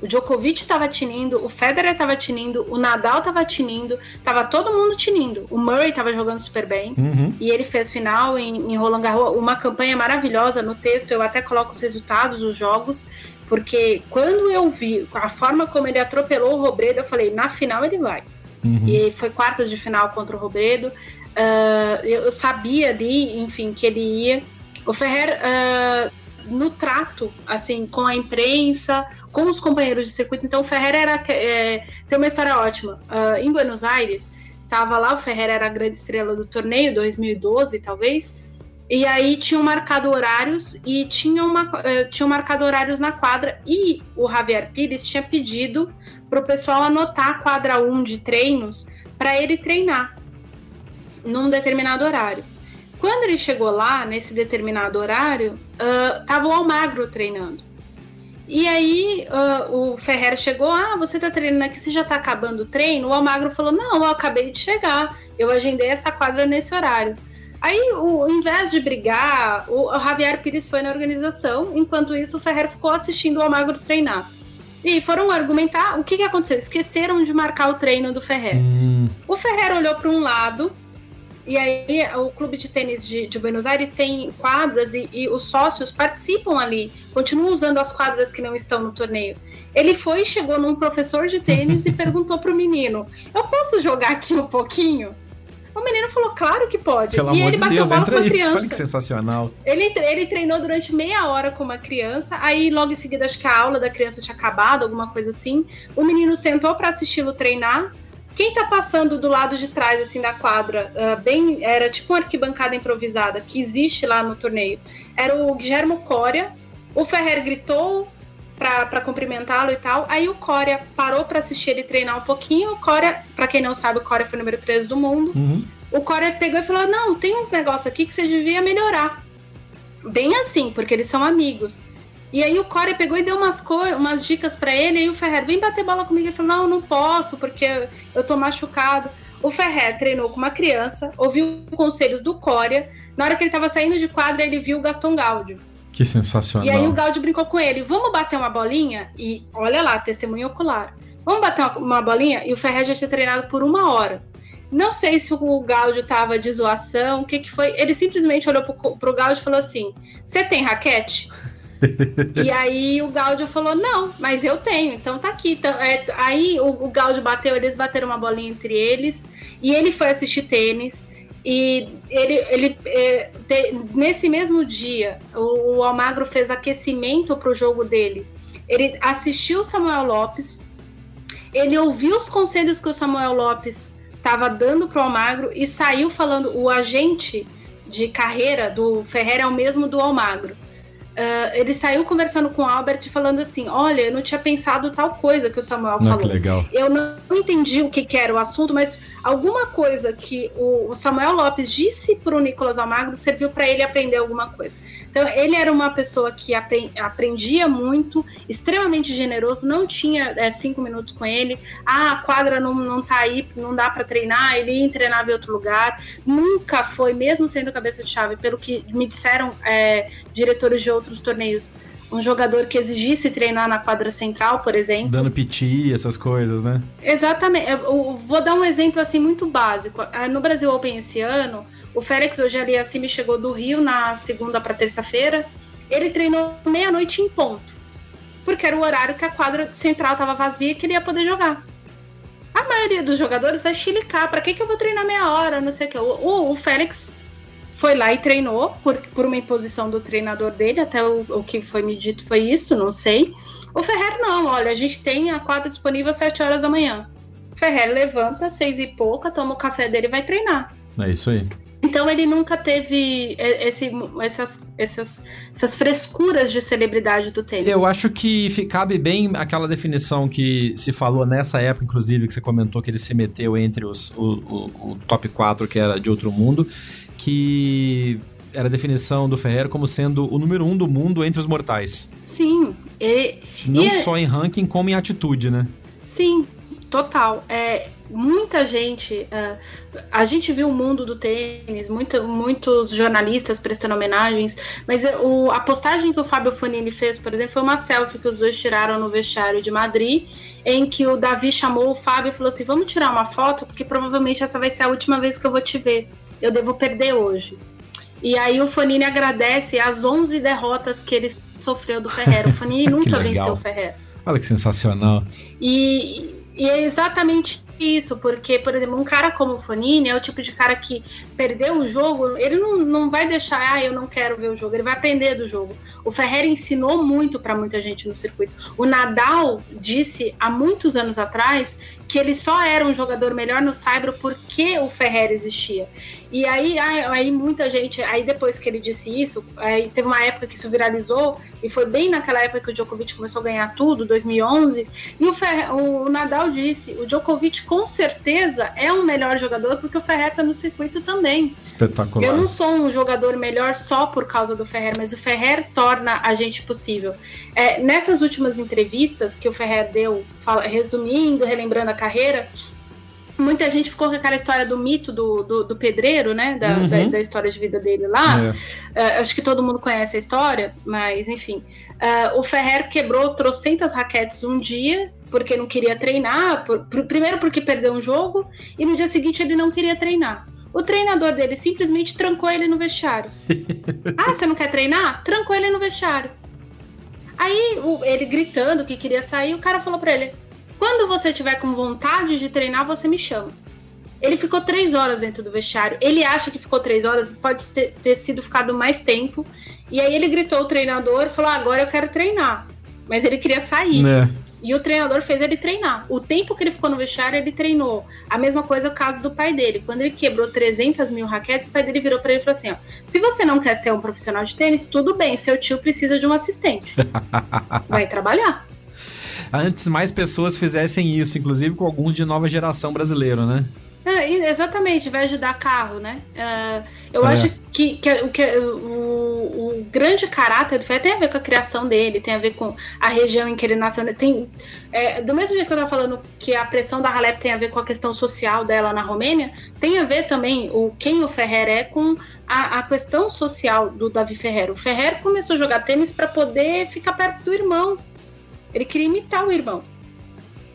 O Djokovic estava tinindo, o Federer estava tinindo, o Nadal estava tinindo, tava todo mundo tinindo. O Murray estava jogando super bem uhum. e ele fez final em, em Roland Garros, uma campanha maravilhosa no texto. Eu até coloco os resultados dos jogos, porque quando eu vi a forma como ele atropelou o Robredo, eu falei: na final ele vai. Uhum. E foi quartas de final contra o Robredo. Uh, eu sabia ali, enfim, que ele ia. O Ferrer. Uh, no trato, assim, com a imprensa, com os companheiros de circuito. Então o Ferreira era, é, tem uma história ótima. Uh, em Buenos Aires, estava lá, o Ferreira era a grande estrela do torneio, 2012 talvez. E aí tinham marcado horários e tinham, uma, uh, tinham marcado horários na quadra. E o Javier Pires tinha pedido para o pessoal anotar a quadra 1 de treinos para ele treinar num determinado horário. Quando ele chegou lá, nesse determinado horário, uh, tava o Almagro treinando. E aí uh, o Ferreira chegou, ah, você tá treinando aqui, você já tá acabando o treino? O Almagro falou, não, eu acabei de chegar, eu agendei essa quadra nesse horário. Aí, o, ao invés de brigar, o, o Javier Pires foi na organização, enquanto isso o Ferreira ficou assistindo o Almagro treinar. E foram argumentar o que, que aconteceu. Esqueceram de marcar o treino do Ferreira. Hum. O Ferreira olhou para um lado, e aí o clube de tênis de, de Buenos Aires tem quadras e, e, os sócios participam ali, continuam usando as quadras que não estão no torneio. Ele foi, chegou num professor de tênis e perguntou pro menino: Eu posso jogar aqui um pouquinho? O menino falou, claro que pode. Pelo e ele bateu Deus, bola com uma aí. criança. Olha que sensacional. Ele, ele treinou durante meia hora com uma criança, aí logo em seguida acho que a aula da criança tinha acabado, alguma coisa assim. O menino sentou para assisti-lo treinar. Quem tá passando do lado de trás, assim, da quadra, uh, bem, era tipo uma arquibancada improvisada que existe lá no torneio, era o Guilhermo Coria. O Ferrer gritou para cumprimentá-lo e tal. Aí o Coria parou para assistir ele treinar um pouquinho. O Coria, para quem não sabe, o Coria foi o número 13 do mundo. Uhum. O Coria pegou e falou: Não, tem uns negócios aqui que você devia melhorar. Bem assim, porque eles são amigos. E aí o Corey pegou e deu umas, umas dicas para ele, e aí o Ferrer, vem bater bola comigo. Ele falou, não, não posso, porque eu tô machucado. O Ferrer treinou com uma criança, ouviu conselhos do Coria. Na hora que ele tava saindo de quadra, ele viu o Gaston Gaudio. Que sensacional. E aí o Gaudio brincou com ele, vamos bater uma bolinha? E olha lá, testemunho ocular. Vamos bater uma, uma bolinha? E o Ferrer já tinha treinado por uma hora. Não sei se o Gaudio tava de zoação, o que que foi. Ele simplesmente olhou pro, pro Gaudio e falou assim: Você tem raquete? e aí o Gaudio falou: não, mas eu tenho, então tá aqui. Então, é, aí o, o Gaudio bateu, eles bateram uma bolinha entre eles e ele foi assistir tênis. E ele, ele é, te, nesse mesmo dia, o, o Almagro fez aquecimento para o jogo dele. Ele assistiu o Samuel Lopes, ele ouviu os conselhos que o Samuel Lopes estava dando para o Almagro e saiu falando: o agente de carreira do Ferreira é o mesmo do Almagro. Uh, ele saiu conversando com o Albert falando assim: Olha, eu não tinha pensado tal coisa que o Samuel não, falou. Eu não entendi o que, que, era o assunto, mas alguma coisa que o, Samuel Lopes disse para o Nicolas Almagro serviu para ele aprender alguma coisa. Então, ele era uma pessoa que aprendia muito, extremamente generoso, não tinha é, cinco minutos com ele. Ah, a quadra não, não tá aí, não dá para treinar, ele ia treinar em outro lugar. Nunca foi, mesmo sendo cabeça de chave, pelo que me disseram é, diretores de outros torneios, um jogador que exigisse treinar na quadra central, por exemplo. Dando piti, essas coisas, né? Exatamente. Eu vou dar um exemplo assim muito básico. Ah, no Brasil Open esse ano, o Félix hoje ali assim chegou do Rio na segunda para terça-feira. Ele treinou meia-noite em ponto. Porque era o horário que a quadra central estava vazia e que ele ia poder jogar. A maioria dos jogadores vai chilicar. Para que, que eu vou treinar meia hora? Não sei o que. O, o, o Félix foi lá e treinou por, por uma imposição do treinador dele, até o, o que foi me dito foi isso, não sei. O Ferrer não, olha, a gente tem a quadra disponível às 7 horas da manhã. Ferrer levanta, seis e pouca, toma o café dele e vai treinar. É isso aí. Então ele nunca teve esse, essas, essas, essas frescuras de celebridade do tênis. Eu acho que cabe bem aquela definição que se falou nessa época, inclusive, que você comentou que ele se meteu entre os, o, o, o top 4 que era de outro mundo, que era a definição do Ferreira como sendo o número um do mundo entre os mortais. Sim. E, Não e só é... em ranking, como em atitude, né? Sim, total. É, muita gente. Uh, a gente viu o mundo do tênis, muito, muitos jornalistas prestando homenagens, mas o, a postagem que o Fábio Fonini fez, por exemplo, foi uma selfie que os dois tiraram no vestiário de Madrid, em que o Davi chamou o Fábio e falou assim: Vamos tirar uma foto, porque provavelmente essa vai ser a última vez que eu vou te ver eu devo perder hoje. E aí o Fanini agradece as 11 derrotas que ele sofreu do Ferreira. O Fanini nunca venceu o Ferreira. Olha que sensacional. E, e é exatamente isso, porque, por exemplo, um cara como o Fonini é o tipo de cara que perdeu um jogo, ele não, não vai deixar, ah, eu não quero ver o jogo, ele vai aprender do jogo. O Ferreira ensinou muito para muita gente no circuito. O Nadal disse há muitos anos atrás que ele só era um jogador melhor no Saibro porque o Ferreira existia. E aí, aí muita gente, aí depois que ele disse isso, aí teve uma época que isso viralizou, e foi bem naquela época que o Djokovic começou a ganhar tudo, 2011, e o, Ferre, o Nadal disse, o Djokovic com certeza é um melhor jogador porque o Ferrer tá no circuito também. Espetacular. Eu não sou um jogador melhor só por causa do Ferrer, mas o Ferrer torna a gente possível. É, nessas últimas entrevistas que o Ferrer deu, fala, resumindo, relembrando a carreira, muita gente ficou com aquela história do mito do, do, do pedreiro, né? Da, uhum. da, da, história de vida dele lá. É. Uh, acho que todo mundo conhece a história, mas enfim. Uh, o Ferrer quebrou trocentas raquetes um dia, porque não queria treinar. Por, por, primeiro porque perdeu um jogo, e no dia seguinte ele não queria treinar. O treinador dele simplesmente trancou ele no vestiário. ah, você não quer treinar? Trancou ele no vestiário. Aí o, ele gritando que queria sair, o cara falou para ele: quando você tiver com vontade de treinar, você me chama. Ele ficou três horas dentro do vestiário. Ele acha que ficou três horas, pode ter, ter sido ficado mais tempo. E aí ele gritou o treinador e falou: agora eu quero treinar. Mas ele queria sair. É. E o treinador fez ele treinar. O tempo que ele ficou no vestiário, ele treinou. A mesma coisa o caso do pai dele. Quando ele quebrou 300 mil raquetes, o pai dele virou para ele e falou assim: ó, se você não quer ser um profissional de tênis, tudo bem, seu tio precisa de um assistente. Vai trabalhar antes mais pessoas fizessem isso, inclusive com alguns de nova geração brasileiro, né? É, exatamente, vai ajudar carro, né? Uh, eu é. acho que, que, que o, o, grande caráter do tem a ver com a criação dele, tem a ver com a região em que ele nasceu. Né? Tem, é, do mesmo jeito que eu estava falando que a pressão da Halep tem a ver com a questão social dela na Romênia, tem a ver também o quem o Ferrer é com a, a questão social do Davi Ferrer. O Ferrer começou a jogar tênis para poder ficar perto do irmão, ele queria imitar o irmão.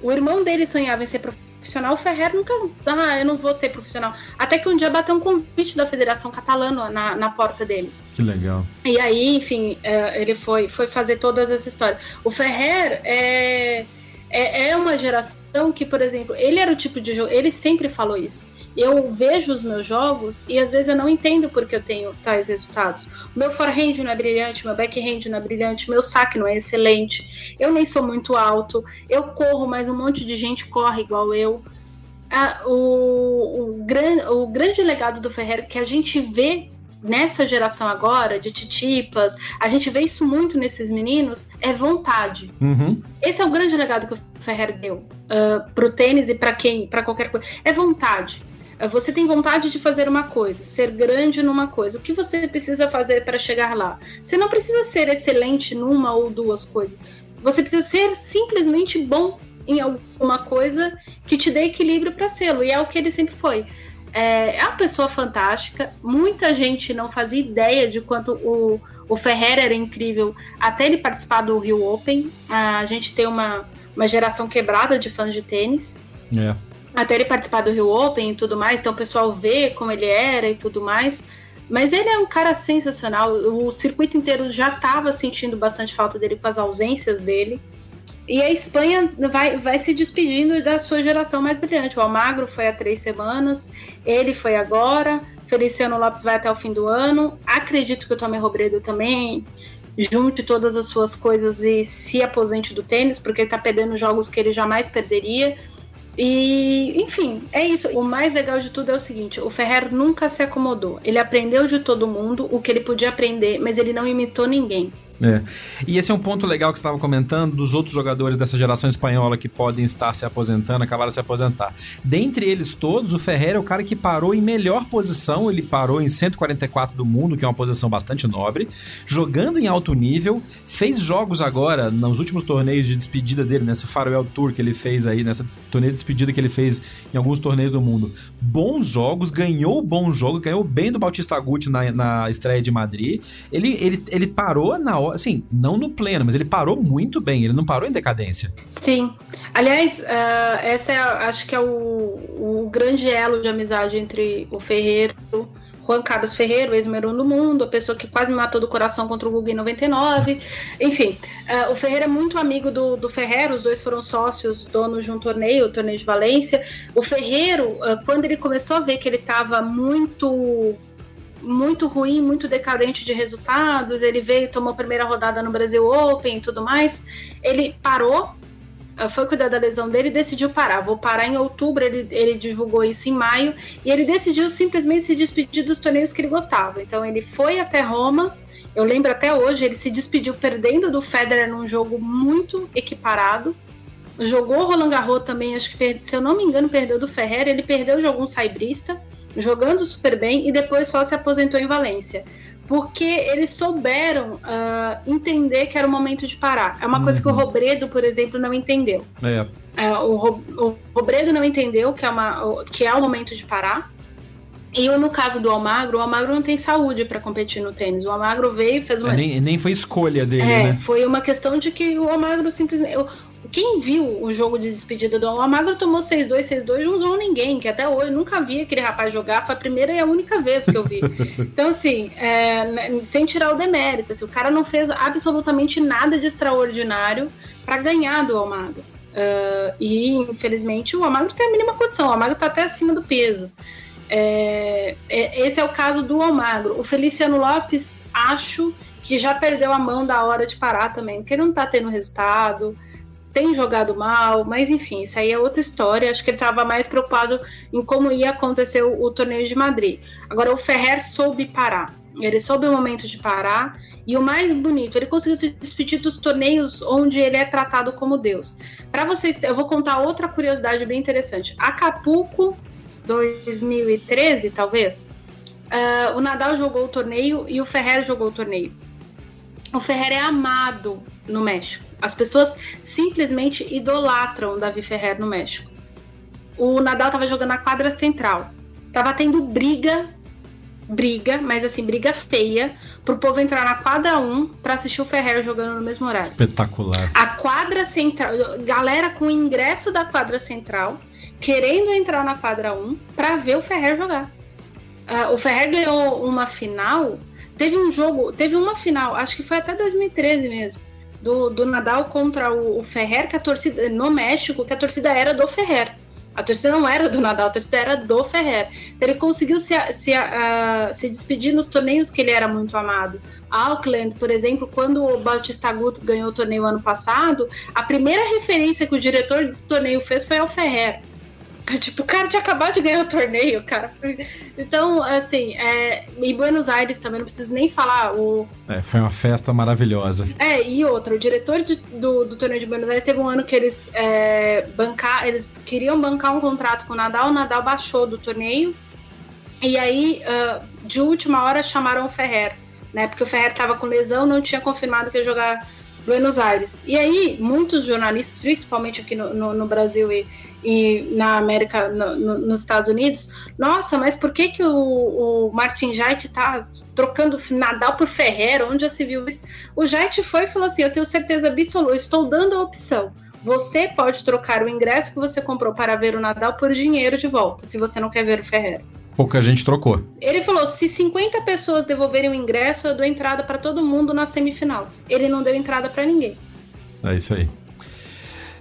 O irmão dele sonhava em ser profissional, o Ferrer nunca. Ah, eu não vou ser profissional. Até que um dia bateu um convite da Federação Catalana na, na porta dele. Que legal. E aí, enfim, é, ele foi, foi fazer todas essas histórias. O Ferrer é, é, é uma geração que, por exemplo, ele era o tipo de jogo. Ele sempre falou isso eu vejo os meus jogos e às vezes eu não entendo porque eu tenho tais resultados. O meu forehand não é brilhante, meu backhand não é brilhante, meu saque não é excelente, eu nem sou muito alto, eu corro, mas um monte de gente corre igual eu. Ah, o, o, gran, o grande legado do Ferreira que a gente vê nessa geração agora de titipas, a gente vê isso muito nesses meninos, é vontade. Uhum. Esse é o grande legado que o Ferreira deu uh, pro tênis e para quem, para qualquer coisa. É vontade. Você tem vontade de fazer uma coisa, ser grande numa coisa. O que você precisa fazer para chegar lá? Você não precisa ser excelente numa ou duas coisas. Você precisa ser simplesmente bom em alguma coisa que te dê equilíbrio para sê-lo. E é o que ele sempre foi. É, é uma pessoa fantástica. Muita gente não fazia ideia de quanto o, o Ferrer era incrível até ele participar do Rio Open. A gente tem uma, uma geração quebrada de fãs de tênis. É. Até ele participar do Rio Open e tudo mais, então o pessoal vê como ele era e tudo mais. Mas ele é um cara sensacional. O circuito inteiro já estava sentindo bastante falta dele com as ausências dele. E a Espanha vai, vai se despedindo da sua geração mais brilhante. O Almagro foi há três semanas, ele foi agora, Feliciano Lopes vai até o fim do ano. Acredito que o Tommy Robredo também junte todas as suas coisas e se aposente do tênis, porque ele tá perdendo jogos que ele jamais perderia. E, enfim, é isso. O mais legal de tudo é o seguinte: o Ferrer nunca se acomodou. Ele aprendeu de todo mundo o que ele podia aprender, mas ele não imitou ninguém. É. E esse é um ponto legal que você estava comentando dos outros jogadores dessa geração espanhola que podem estar se aposentando, acabaram de se aposentar. Dentre eles todos, o Ferreira é o cara que parou em melhor posição, ele parou em 144 do mundo, que é uma posição bastante nobre, jogando em alto nível, fez jogos agora, nos últimos torneios de despedida dele, nesse Farewell Tour que ele fez aí, nessa torneio de despedida que ele fez em alguns torneios do mundo. Bons jogos, ganhou bom jogo, ganhou bem do Bautista Agut na, na estreia de Madrid. Ele, ele, ele parou na hora assim, não no pleno, mas ele parou muito bem, ele não parou em decadência. Sim. Aliás, uh, essa é, acho que é o, o grande elo de amizade entre o Ferreiro Juan Carlos Ferreiro, ex-número do mundo, a pessoa que quase me matou do coração contra o Google em 99. Enfim, uh, o Ferreira é muito amigo do, do Ferreiro, os dois foram sócios, donos de um torneio, o torneio de Valência. O Ferreiro, uh, quando ele começou a ver que ele estava muito muito ruim, muito decadente de resultados. Ele veio, tomou a primeira rodada no Brasil Open e tudo mais. Ele parou, eh, foi cuidar da lesão dele e decidiu parar. Vou parar em outubro, ele, ele divulgou isso em maio, e ele decidiu simplesmente se despedir dos torneios que ele gostava. Então ele foi até Roma. Eu lembro até hoje, ele se despediu perdendo do Federer num jogo muito equiparado. Jogou Roland Garros também, acho que, se eu não me engano, perdeu do Ferrer. Ele perdeu, jogou um saibrista jogando super bem e depois só se aposentou em Valência. Porque eles souberam uh, entender que era o momento de parar. É uma uhum. coisa que o uhum. Robredo, por exemplo, não entendeu. É. Uh, o, Ro o, Robredo não entendeu que é, uma, que é o momento de parar. E no caso do Almagro, o Almagro não tem saúde para competir no tênis. O Almagro veio e fez uma. É, nem, nem foi escolha dele, é, né? Foi uma questão de que o Almagro simplesmente. Quem viu o jogo de despedida do Almagro tomou 6-2, 6-2, não usou ninguém, que até hoje nunca vi aquele rapaz jogar, foi a primeira e a única vez que eu vi. então, assim, é, sem tirar o demérito, assim, o cara não fez absolutamente nada de extraordinário para ganhar do Almagro. Uh, e, infelizmente, o Almagro tem a mínima condição, o Almagro tá até acima do peso. É, é, esse é o caso do Almagro. O Feliciano Lopes, acho que já perdeu a mão da hora de parar também, porque ele não tá tendo resultado tem jogado mal, mas enfim, isso aí é outra história. Acho que ele estava mais preocupado em como ia acontecer o, o, torneio de Madrid. Agora, o Ferrer soube parar. Ele soube o momento de parar. E o mais bonito, ele conseguiu se despedir dos torneios onde ele é tratado como Deus. Para vocês, eu vou contar outra curiosidade bem interessante. Acapulco 2013, talvez. Uh, o Nadal jogou o torneio e o Ferrer jogou o torneio. O Ferrer é amado no México. As pessoas simplesmente idolatram Davi Ferrer no México. O Nadal estava jogando na quadra central. Tava tendo briga, briga, mas assim, briga feia, pro povo entrar na quadra 1 para assistir o Ferrer jogando no mesmo horário. Espetacular. A quadra central, galera com o ingresso da quadra central, querendo entrar na quadra 1 para ver o Ferrer jogar. Uh, o Ferrer ganhou uma final. Teve um jogo, teve uma final, acho que foi até 2013 mesmo do, do Nadal contra o, o Ferrer, que a torcida no México, que a torcida era do Ferrer. A torcida não era do Nadal, a torcida era do Ferrer. Então ele conseguiu se, se, uh, se despedir nos torneios que ele era muito amado. Auckland, por exemplo, quando o Bautista Agut ganhou o torneio ano passado, a primeira referência que o diretor do torneio fez foi ao Ferrer. Tipo, o cara tinha acabado de ganhar o torneio, cara. Então, assim, é, em Buenos Aires também, não preciso nem falar. O... É, foi uma festa maravilhosa. É, e outra, o diretor de, do, do torneio de Buenos Aires teve um ano que eles é, bancar, eles queriam bancar um contrato com o Nadal, o Nadal baixou do torneio. E aí, uh, de última hora, chamaram o Ferrer, né? Porque o Ferrer tava com lesão, não tinha confirmado que ia jogar Buenos Aires. E aí, muitos jornalistas, principalmente aqui no, no, no Brasil e, e, na América, no, nos Estados Unidos, nossa, mas por que, que o, o Martin Jait está trocando Nadal por Ferreira? Onde já se viu isso? O Jait foi e falou assim: Eu tenho certeza absoluta, estou dando a opção. Você pode trocar o ingresso que você comprou para ver o Nadal por dinheiro de volta, se você não quer ver o Ferreira. Pouca gente trocou. Ele falou: se 50 pessoas devolverem o ingresso, eu dou entrada para todo mundo na semifinal. Ele não deu entrada para ninguém. É isso aí.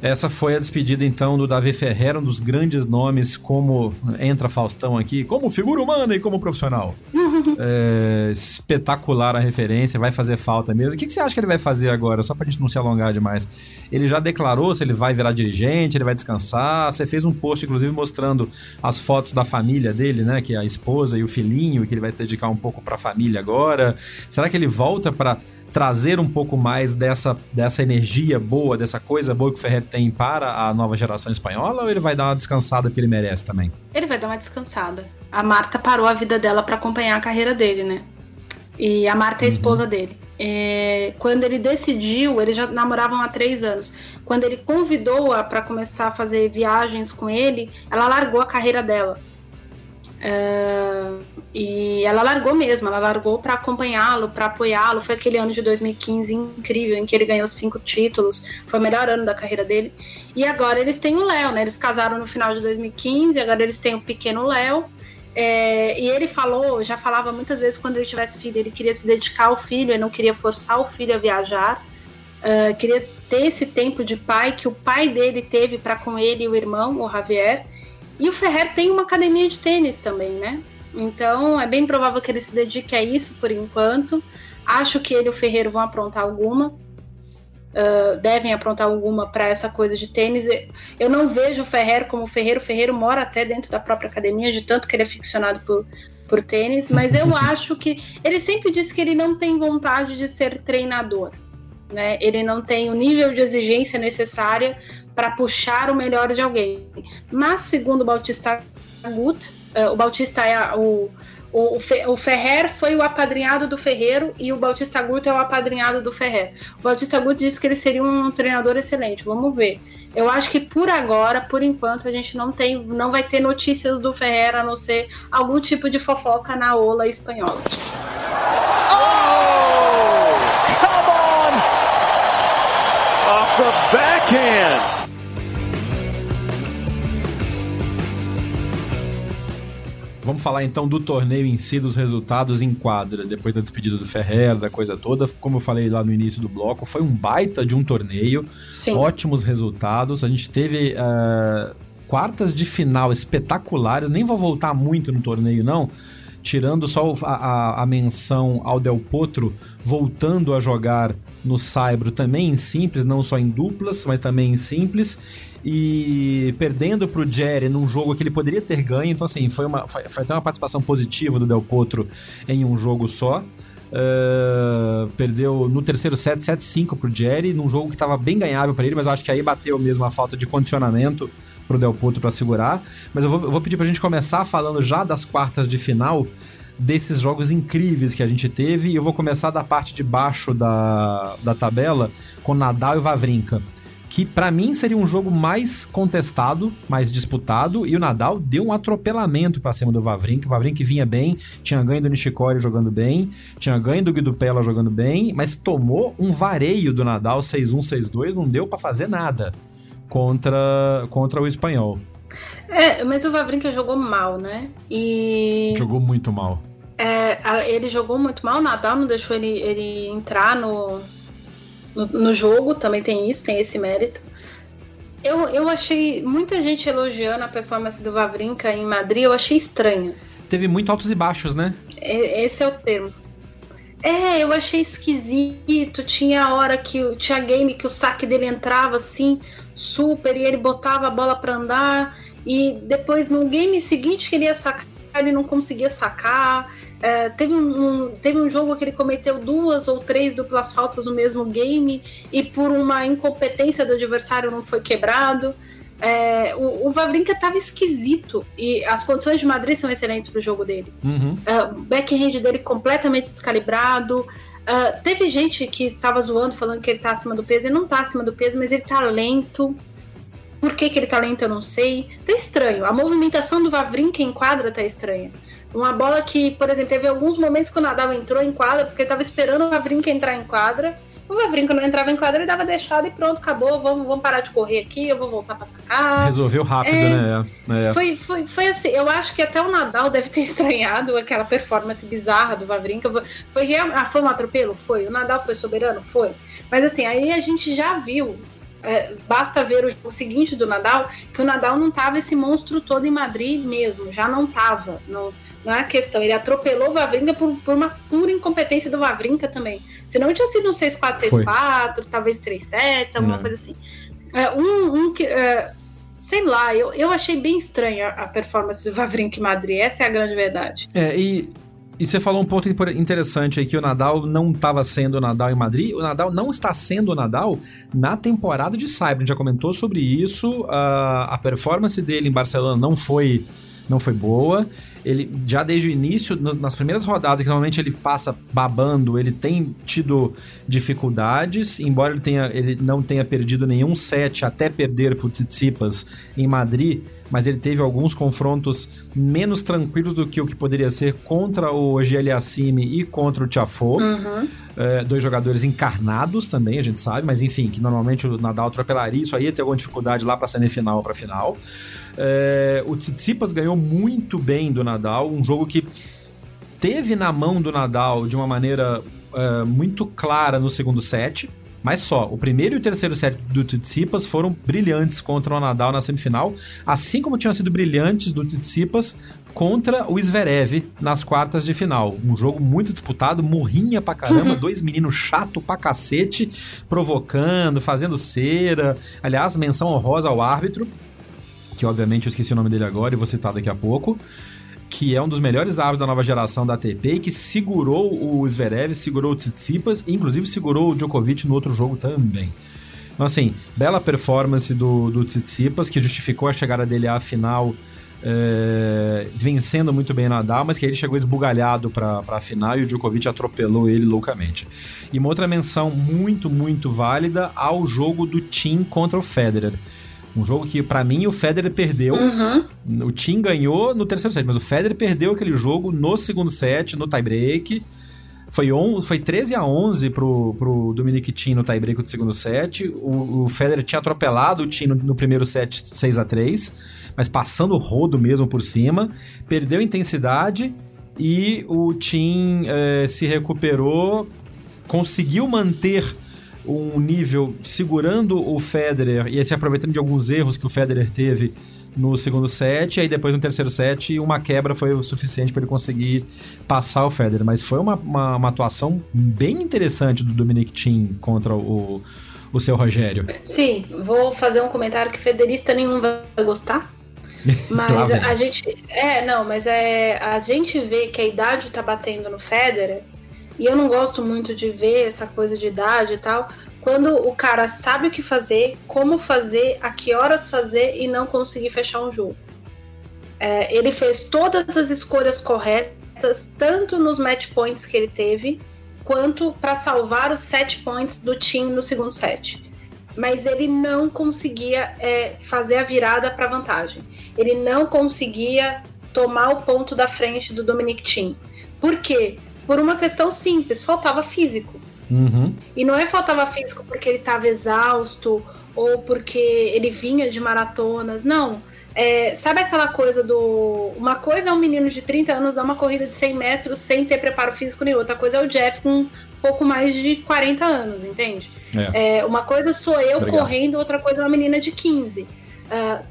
Essa foi a despedida então do Davi Ferreira, um dos grandes nomes como entra Faustão aqui, como figura humana e como profissional. é, espetacular a referência, vai fazer falta mesmo. O que, que, você acha que ele vai fazer agora, só pra gente não se alongar demais? Ele já declarou se ele vai virar dirigente, ele vai descansar. Você fez um post, inclusive, mostrando as fotos da família dele, né? Que é a esposa e o filhinho, que ele vai se dedicar um pouco pra família agora. Será que ele volta para trazer um pouco mais dessa, dessa energia boa, dessa coisa boa que o Ferrer tem para a nova geração espanhola, ou ele vai dar uma descansada que ele merece também? Ele vai dar uma descansada. A Marta parou a vida dela para acompanhar a carreira dele, né? E a Marta é a uhum. esposa dele. É, quando ele decidiu, eles já namoravam há três anos. Quando ele convidou-a para começar a fazer viagens com ele, ela largou a carreira dela. Uh, e ela largou mesmo, ela largou para acompanhá-lo, para apoiá-lo. Foi aquele ano de 2015 incrível, em que ele ganhou cinco títulos, foi o melhor ano da carreira dele. E agora eles têm o Léo, né? Eles casaram no final de 2015, agora eles têm o pequeno Léo. É, e ele falou, já falava muitas vezes quando ele tivesse filho, ele queria se dedicar ao filho, ele não queria forçar o filho a viajar, uh, queria ter esse tempo de pai que o pai dele teve para com ele e o irmão, o Javier. E o Ferrer tem uma academia de tênis também, né? Então é bem provável que ele se dedique a isso por enquanto. Acho que ele e o Ferreiro vão aprontar alguma. Uh, devem aprontar alguma para essa coisa de tênis. Eu não vejo o Ferreiro como o Ferreiro. O Ferreiro mora até dentro da própria academia, de tanto que ele é ficcionado por, por tênis. Mas eu acho que. Ele sempre disse que ele não tem vontade de ser treinador. Né? Ele não tem o nível de exigência necessária para puxar o melhor de alguém. Mas, segundo o Bautista Gut, uh, o Bautista é o, o, o Ferrer foi o apadrinhado do Ferreiro e o Bautista Gut é o apadrinhado do Ferrer. O Bautista Gut disse que ele seria um treinador excelente. Vamos ver. Eu acho que por agora, por enquanto, a gente não tem, não vai ter notícias do Ferrer a não ser algum tipo de fofoca na ola espanhola. Oh, come on! Off the backhand. Vamos falar então do torneio em si, dos resultados em quadra, depois da despedida do Ferreira, da coisa toda. Como eu falei lá no início do bloco, foi um baita de um torneio, Sim. ótimos resultados. A gente teve uh, quartas de final espetaculares, nem vou voltar muito no torneio, não. Tirando só a, a, a menção ao Del Potro voltando a jogar no Saibro também em simples, não só em duplas, mas também em simples e perdendo pro Jerry num jogo que ele poderia ter ganho. Então, assim, foi, uma, foi, foi até uma participação positiva do Del Potro em um jogo só. Uh, perdeu no terceiro set 7-5 pro Jerry, num jogo que estava bem ganhável para ele, mas eu acho que aí bateu mesmo a falta de condicionamento pro Del Potro para segurar. Mas eu vou, eu vou pedir pra gente começar falando já das quartas de final desses jogos incríveis que a gente teve. E eu vou começar da parte de baixo da, da tabela com Nadal e Vavrinka que para mim seria um jogo mais contestado, mais disputado, e o Nadal deu um atropelamento para cima do Vavrinka. O Vavrinka vinha bem, tinha ganho do Nishikori jogando bem, tinha ganho do Guido Pella jogando bem, mas tomou um vareio do Nadal 6-1, 6-2, não deu para fazer nada contra, contra o espanhol. É, mas o Vavrinka jogou mal, né? E... Jogou muito mal. É, ele jogou muito mal, o Nadal não deixou ele, ele entrar no, no, no jogo, também tem isso, tem esse mérito. Eu, eu achei muita gente elogiando a performance do Vavrinka em Madrid, eu achei estranho. Teve muito altos e baixos, né? Esse é o termo. É, eu achei esquisito. Tinha hora que tinha game que o saque dele entrava assim, super, e ele botava a bola para andar. E depois no game seguinte que ele ia sacar, ele não conseguia sacar. É, teve, um, teve um jogo que ele cometeu duas ou três duplas faltas no mesmo game e por uma incompetência do adversário não foi quebrado. É, o, o Vavrinka estava esquisito e as condições de Madrid são excelentes para o jogo dele. Uhum. É, o backhand dele completamente descalibrado. Uh, teve gente que tava zoando, falando que ele tá acima do peso. Ele não tá acima do peso, mas ele tá lento. Por que, que ele tá lento, eu não sei. Tá estranho. A movimentação do Vavrinka em quadra tá estranha. Uma bola que, por exemplo, teve alguns momentos que o Nadal entrou em quadra, porque ele tava esperando o Vavrinka entrar em quadra. O Vavrinka não entrava em quadra, ele dava deixado e pronto, acabou. Vamos, vamos parar de correr aqui, eu vou voltar pra sacar. Resolveu rápido, É. né? É. Foi, foi, foi assim, eu acho que até o Nadal deve ter estranhado aquela performance bizarra do Vavrinka. Foi, ah, foi um atropelo? Foi. O Nadal foi soberano? Foi. Mas assim, aí a gente já viu, é, basta ver o jogo seguinte do Nadal, que o Nadal não tava esse monstro todo em Madrid mesmo, já não tava. Não, não é a questão, ele atropelou o Vavrinka por, por uma pura incompetência do Vavrinka também. Senão tinha sido um 6-4, 6-4, talvez 3-7, alguma É. coisa assim. É, um, um que. é, sei lá, eu, eu achei bem estranha a performance do Vavrinka em Madrid, essa é a grande verdade. É, e, e você falou um ponto interessante aí que o Nadal não estava sendo o Nadal em Madrid. O Nadal não está sendo o Nadal na temporada de Cyber. A gente já comentou sobre isso. A, a performance dele em Barcelona não foi, não foi boa. Ele já desde o início, no- nas primeiras rodadas, que normalmente ele passa babando, ele tem tido dificuldades, embora ele, tenha, ele não tenha perdido nenhum set até perder pro Tsitsipas em Madrid, mas ele teve alguns confrontos menos tranquilos do que o que poderia ser contra o Gialiassime e contra o Tiafoe. Uhum. É, dois jogadores encarnados também, a gente sabe, mas enfim, que normalmente o Nadal atropelaria, isso aí ia ter alguma dificuldade lá para semifinal ou para final. É, o Tsitsipas ganhou muito bem do Nadal, um jogo que teve na mão do Nadal de uma maneira é, muito clara no segundo set. Mas só, o primeiro e o terceiro set do Tsitsipas foram brilhantes contra o Nadal na semifinal, assim como tinham sido brilhantes do Tsitsipas contra o Zverev nas quartas de final. Um jogo muito disputado, morrinha pra caramba, dois meninos chato pra cacete, provocando, fazendo cera. Aliás, menção honrosa ao árbitro, que obviamente eu esqueci o nome dele agora e vou citar daqui a pouco que é um dos melhores árbitros da nova geração da ATP que segurou o Zverev, segurou o Tsitsipas inclusive segurou o Djokovic no outro jogo também. Então assim, bela performance do, do Tsitsipas, que justificou a chegada dele à final é, vencendo muito bem Nadal, mas que ele chegou esbugalhado para a final e o Djokovic atropelou ele loucamente. E uma outra menção muito, muito válida ao jogo do Tim contra o Federer. Um jogo que, para mim, o Federer perdeu. Uhum. O Tim ganhou no terceiro set, mas o Federer perdeu aquele jogo no segundo set, no tie-break. Foi, on, foi 13 a 11 pro, pro Dominic Thiem no tie-break do segundo set. O, o Federer tinha atropelado o Thiem no, no primeiro set 6 a 3 mas passando o rodo mesmo por cima. Perdeu intensidade e o Thiem eh, se recuperou, conseguiu manter um nível segurando o Federer e se aproveitando de alguns erros que o Federer teve no segundo set, e aí depois no terceiro set uma quebra foi o suficiente para ele conseguir passar o Federer, mas foi uma, uma, uma atuação bem interessante do Dominic Thiem contra o, o seu Rogério. Sim, vou fazer um comentário que federista nenhum vai gostar. Mas a gente. É, não, mas é. A gente vê que a idade tá batendo no Federer, e eu não gosto muito de ver essa coisa de idade e tal. Quando o cara sabe o que fazer, como fazer, a que horas fazer e não conseguir fechar um jogo. É, ele fez todas as escolhas corretas, tanto nos match points que ele teve, quanto para salvar os set points do time no segundo set mas ele não conseguia é, fazer a virada para vantagem. Ele não conseguia tomar o ponto da frente do Dominic Thiem. Por quê? Por uma questão simples, faltava físico. Uhum. E não é faltava físico porque ele estava exausto ou porque ele vinha de maratonas, não. É, sabe aquela coisa do. Uma coisa é um menino de 30 anos dar uma corrida de 100 metros sem ter preparo físico nenhum, outra coisa é o Jeff com pouco mais de 40 anos, entende? É. É, uma coisa sou eu Obrigado. correndo, outra coisa é uma menina de 15. Ah,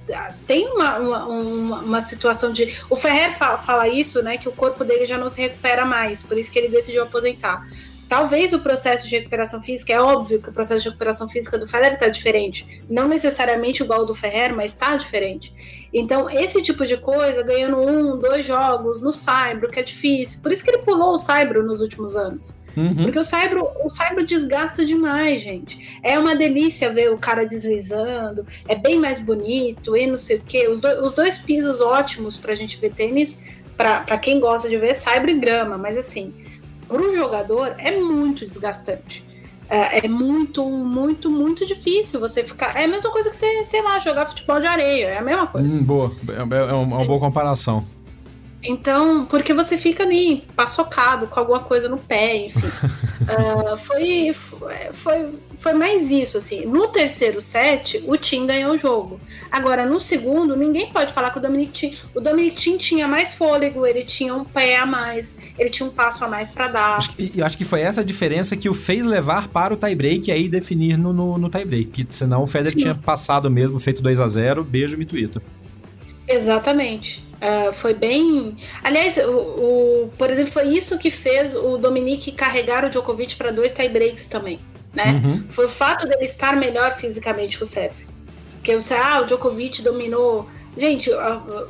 tem uma, uma, uma, uma situação de. O Ferrer fala, fala isso, né? Que o corpo dele já não se recupera mais, por isso que ele decidiu aposentar. Talvez o processo de recuperação física, é óbvio que o processo de recuperação física do Federer está diferente. Não necessariamente igual ao do Ferrer, mas está diferente. Então, esse tipo de coisa, ganhando um, dois jogos no Saibro, que é difícil. Por isso que ele pulou o Saibro nos últimos anos. Uhum. Porque o Saibro, o Saibro desgasta demais, gente. É uma delícia ver o cara deslizando, é bem mais bonito e não sei o quê. Os, do- os dois pisos ótimos pra gente ver tênis, pra, pra quem gosta de ver, Saibro e grama, mas assim, para o jogador é muito desgastante. É, é, muito, muito, muito difícil você ficar. É a mesma coisa que você, sei lá, jogar futebol de areia. É a mesma coisa. Hum, boa. É, é uma boa comparação. Então, porque você fica ali paçocado com alguma coisa no pé, enfim. uh, foi, foi, foi mais isso, assim. No terceiro set, o Tim ganhou o jogo. Agora, no segundo, ninguém pode falar que o Dominic Tim. O Dominic Tim tinha mais fôlego, ele tinha um pé a mais, ele tinha um passo a mais para dar. E eu acho que foi essa a diferença que o fez levar para o tie-break e aí definir no, no, no tie-break. Senão o Federer Sim. tinha passado mesmo, feito 2 a 0 Beijo, Mituita. Exatamente. Uh, foi bem. Aliás, o, o, por exemplo, foi isso que fez o Dominique carregar o Djokovic para dois tie-breaks também. Né? Uhum. Foi o fato dele estar melhor fisicamente que o Sérgio. Porque você, ah, o Djokovic dominou. Gente,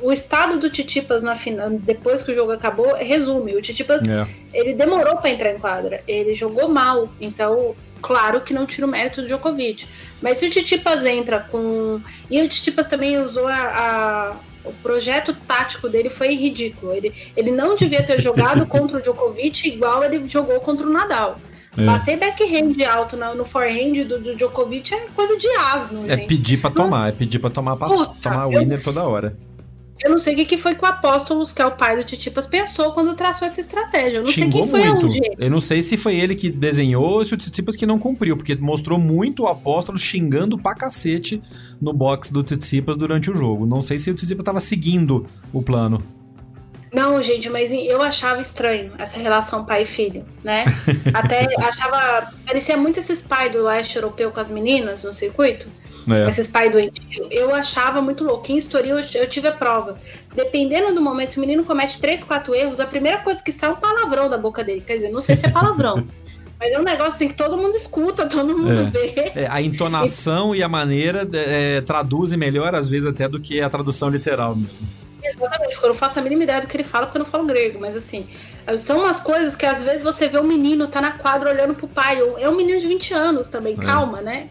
o estado do Titipas na final, depois que o jogo acabou, resume. O Titipas, yeah. É. ele demorou para entrar em quadra. Ele jogou mal. Então, claro que não tira o mérito do Djokovic. Mas se o Titipas entra com. E o Titipas também usou a, a o projeto tático dele foi ridículo. Ele, ele não devia ter jogado contra o Djokovic igual ele jogou contra o Nadal. É. Bater backhand alto no, no forehand do, do Djokovic é coisa de asno. É gente. pedir pra tomar, é pedir pra tomar, pra, Puta, tomar winner eu, toda hora. Eu não sei o que foi que o Apóstolos, que é o pai do Titipas, pensou quando traçou essa estratégia. Eu não Xingou sei quem foi muito. Eu não sei se foi ele que desenhou ou se o Titipas que não cumpriu, porque mostrou muito o Apóstolo xingando pra cacete no box do Tsitsipas durante o jogo. Não sei se o Tsitsipas estava seguindo o plano. Não, gente, mas eu achava estranho essa relação pai e filho, né? Até achava. Parecia muito esses pais do leste europeu com as meninas no circuito. É. Esses pais doentios. Eu achava muito louco. Em Estoril eu, eu tive a prova. Dependendo do momento, se o menino comete três, quatro erros, a primeira coisa que sai é um palavrão da boca dele. Quer dizer, não sei se é palavrão. Mas é um negócio assim que todo mundo escuta, todo mundo é. vê. É, a entonação e a maneira é, traduzem melhor, às vezes, até do que a tradução literal mesmo. Exatamente, porque eu não faço a mínima ideia do que ele fala, porque eu não falo grego, mas assim, são umas coisas que às vezes você vê um menino, tá na quadra olhando pro pai, é um menino de 20 anos também, é. calma, né?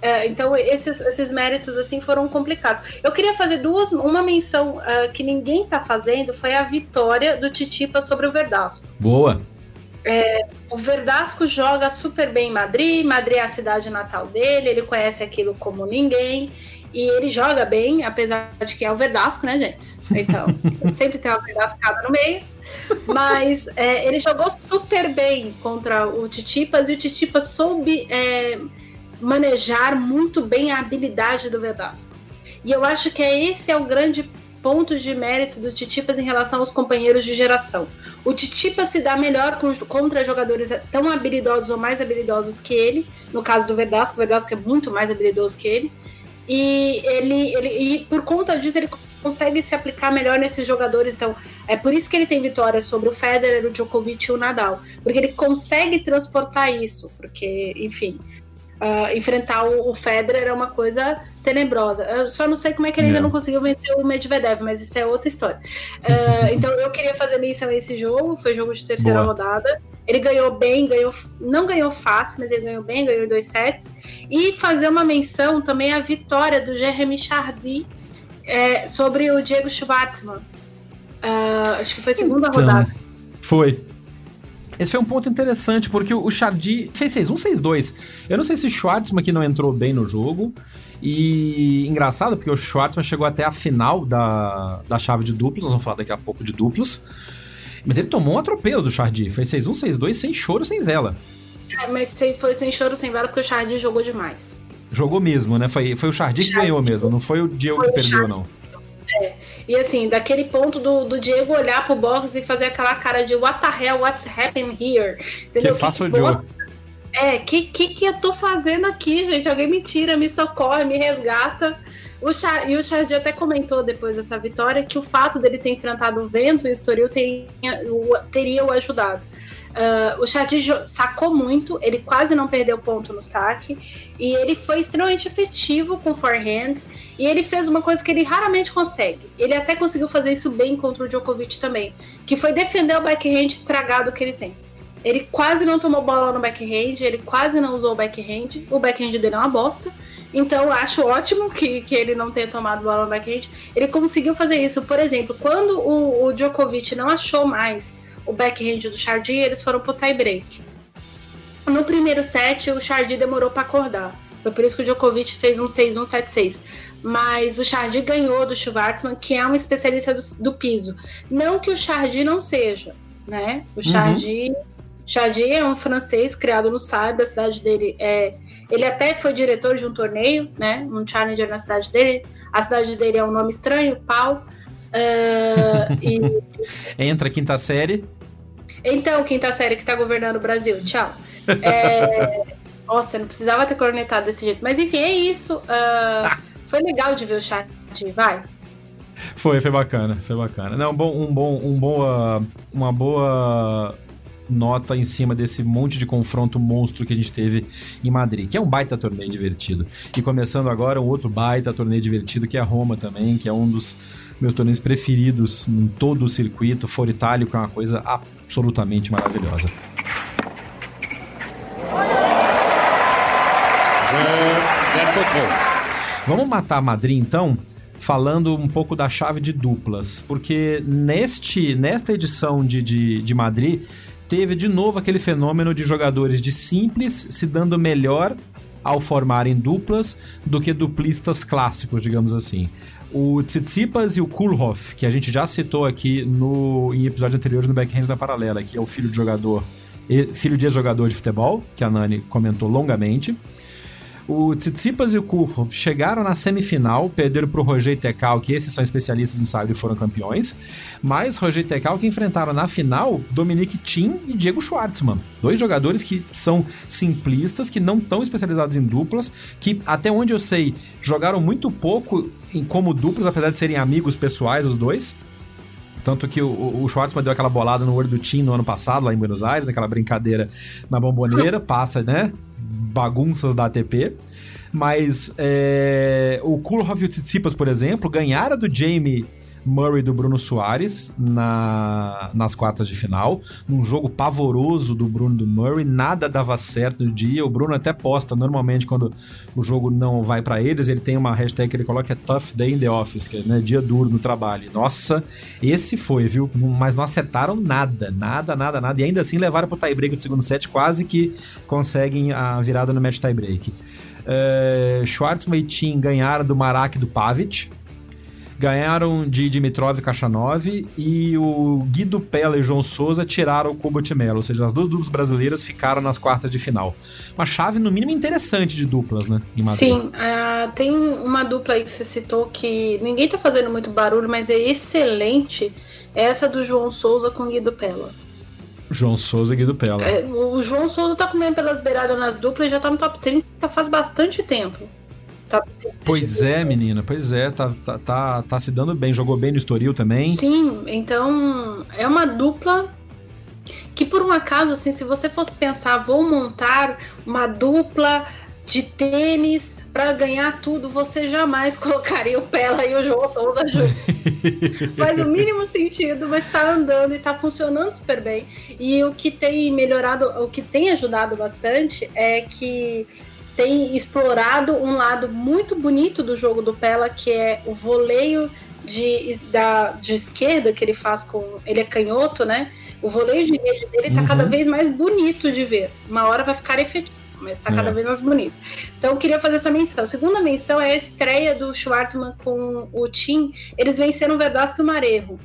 É, então esses, esses méritos assim foram complicados. Eu queria fazer duas, uma menção uh, que ninguém tá fazendo foi a vitória do Titipa sobre o Verdasco. Boa. É, o Verdasco joga super bem em Madrid, Madrid é a cidade natal dele, ele conhece aquilo como ninguém. E ele joga bem, apesar de que é o Verdasco, né, gente? Então, sempre tem uma Verdascada no meio. Mas é, ele jogou super bem contra o Titipas e o Titipas soube é, manejar muito bem a habilidade do Verdasco. E eu acho que é esse é o grande ponto de mérito do Titipas em relação aos companheiros de geração. O Titipas se dá melhor contra jogadores tão habilidosos ou mais habilidosos que ele, no caso do Verdasco, o Verdasco é muito mais habilidoso que ele, e ele, ele e por conta disso ele consegue se aplicar melhor nesses jogadores. Então, é por isso que ele tem vitórias sobre o Federer, o Djokovic e o Nadal, porque ele consegue transportar isso, porque, enfim, Uh, enfrentar o, o, Federer é uma coisa tenebrosa. Eu só não sei como é que ele ainda não conseguiu vencer o Medvedev, mas isso é outra história. Uh, então eu queria fazer menção a esse jogo, foi jogo de terceira Boa. rodada. Ele ganhou bem, ganhou, não ganhou fácil, mas ele ganhou bem, ganhou em dois sets. E fazer uma menção também à vitória do Jeremy Chardy é, sobre o Diego Schwartzman. Uh, acho que foi segunda então, rodada. Foi. Esse foi um ponto interessante, porque o Chardy fez 6-1, 6-2. Eu não sei se o Schwartzman que não entrou bem no jogo. E engraçado, porque o Schwartzman chegou até a final da, da chave de duplos, nós vamos falar daqui a pouco de duplos. Mas ele tomou um atropelo do Chardy. Foi 6-1, 6-2, sem choro, sem vela. É, mas foi sem choro, sem vela, porque o Chardy jogou demais. Jogou mesmo, né? Foi, foi o Chardy que ganhou mesmo, não foi o Diego que perdeu, não. É. E assim, daquele ponto do, do Diego olhar pro box e fazer aquela cara de what the hell, what's happening here? Entendeu? Que faço o Joe. É, que, que que eu tô fazendo aqui, gente? Alguém me tira, me socorre, me resgata. O Char, e o Chardy até comentou depois dessa vitória que o fato dele ter enfrentado o vento e o Estoril teria, teria o ajudado. Uh, o Chardy sacou muito, ele quase não perdeu ponto no saque e ele foi extremamente efetivo com forehand e ele fez uma coisa que ele raramente consegue. Ele até conseguiu fazer isso bem contra o Djokovic também, que foi defender o backhand estragado que ele tem. Ele quase não tomou bola no backhand, ele quase não usou o backhand. O backhand dele é uma bosta. Então acho ótimo que, que ele não tenha tomado bola no backhand. Ele conseguiu fazer isso. Por exemplo, quando o, o Djokovic não achou mais o backhand do Chardy e eles foram pro tie break. No primeiro set, o Chardy demorou para acordar. Foi por isso que o Djokovic fez um 6-1, 7-6. Mas o Chardy ganhou do Schwartzman, que é um especialista do, do piso. Não que o Chardy não seja, né? O Chardy, uhum. Chardy é um francês criado no Sabre, a cidade dele é. Ele até foi diretor de um torneio, né? Um challenger na cidade dele. A cidade dele é um nome estranho, Pau. Uh, e... Entra quinta série. Então, quinta série que tá governando o Brasil. Tchau. É... Nossa, não precisava ter cornetado desse jeito. Mas enfim, é isso. Uh, foi legal de ver o chat, vai. Foi, foi bacana, foi bacana. Não, bom, um bom, um boa, uma boa nota em cima desse monte de confronto monstro que a gente teve em Madrid, que é um baita torneio divertido. E começando agora um outro baita torneio divertido que é a Roma também, que é um dos meus torneios preferidos em todo o circuito. For Itálico é uma coisa absolutamente maravilhosa. Vamos matar Madrid então, falando um pouco da chave de duplas, porque neste, nesta edição de, de, de Madrid teve de novo aquele fenômeno de jogadores de simples se dando melhor ao formarem duplas do que duplistas clássicos, digamos assim. O Tsitsipas e o Kulhoff, que a gente já citou aqui no, em episódios anteriores no Backhand da Paralela, que é o filho de jogador, filho de ex-jogador de futebol, que a Nani comentou longamente. O Tsitsipas e o Kurkov chegaram na semifinal, perderam para o Roger Tecal, que esses são especialistas em sabre e foram campeões. Mas Roger Tecal que enfrentaram na final Dominic Thiem e Diego Schwartzman. Dois jogadores que são simplistas, que não estão especializados em duplas, que até onde eu sei jogaram muito pouco em como duplas, apesar de serem amigos pessoais os dois. Tanto que o, o Schwartzman deu aquela bolada no olho do Tim no ano passado, lá em Buenos Aires, naquela brincadeira na bomboneira, passa, né? bagunças da ATP. Mas é, o Kulhoff e o Tsitsipas, por exemplo, ganharam do Jamie Murray do Bruno Soares na, nas quartas de final, num jogo pavoroso do Bruno do Murray, nada dava certo no dia. O Bruno até posta normalmente quando o jogo não vai para eles, ele tem uma hashtag que ele coloca que é Tough Day in the Office, que é né, dia duro no trabalho. Nossa, esse foi, viu? Mas não acertaram nada, nada, nada, nada. E ainda assim levaram pro tie-break do segundo set, quase que conseguem a virada no match tie-break. Uh, Schwartzman e Tim ganharam do Marak e do Pavic ganharam de Dimitrov e Kachanov e o Guido Pella e João Souza tiraram o Kubot Melo, ou seja, as duas duplas brasileiras ficaram nas quartas de final. Uma chave, no mínimo, interessante de duplas, né? Sim, uh, tem uma dupla aí que você citou que ninguém tá fazendo muito barulho, mas é excelente. É essa do João Souza com Guido Pella. João Souza e Guido Pella. É, o João Souza tá comendo pelas beiradas nas duplas e já tá no top 30 faz bastante tempo. Tá... Pois é, menina, pois é, tá, tá, tá, tá se dando bem, jogou bem no Estoril também. Sim, então é uma dupla que por um acaso, assim, se você fosse pensar, vou montar uma dupla de tênis para ganhar tudo, você jamais colocaria o Pela e o João Souza junto. Faz o mínimo sentido, mas tá andando e tá funcionando super bem. E o que tem melhorado, o que tem ajudado bastante é que tem explorado um lado muito bonito do jogo do Pela, que é o voleio de, da, de esquerda que ele faz com. Ele é canhoto, né? O voleio de rede dele tá uhum. cada vez mais bonito de ver. Uma hora vai ficar efetivo, mas tá é. cada vez mais bonito. Então eu queria fazer essa menção. A segunda menção é a estreia do Schwartzman com o Tim. Eles venceram o Verdasco e o Marejo.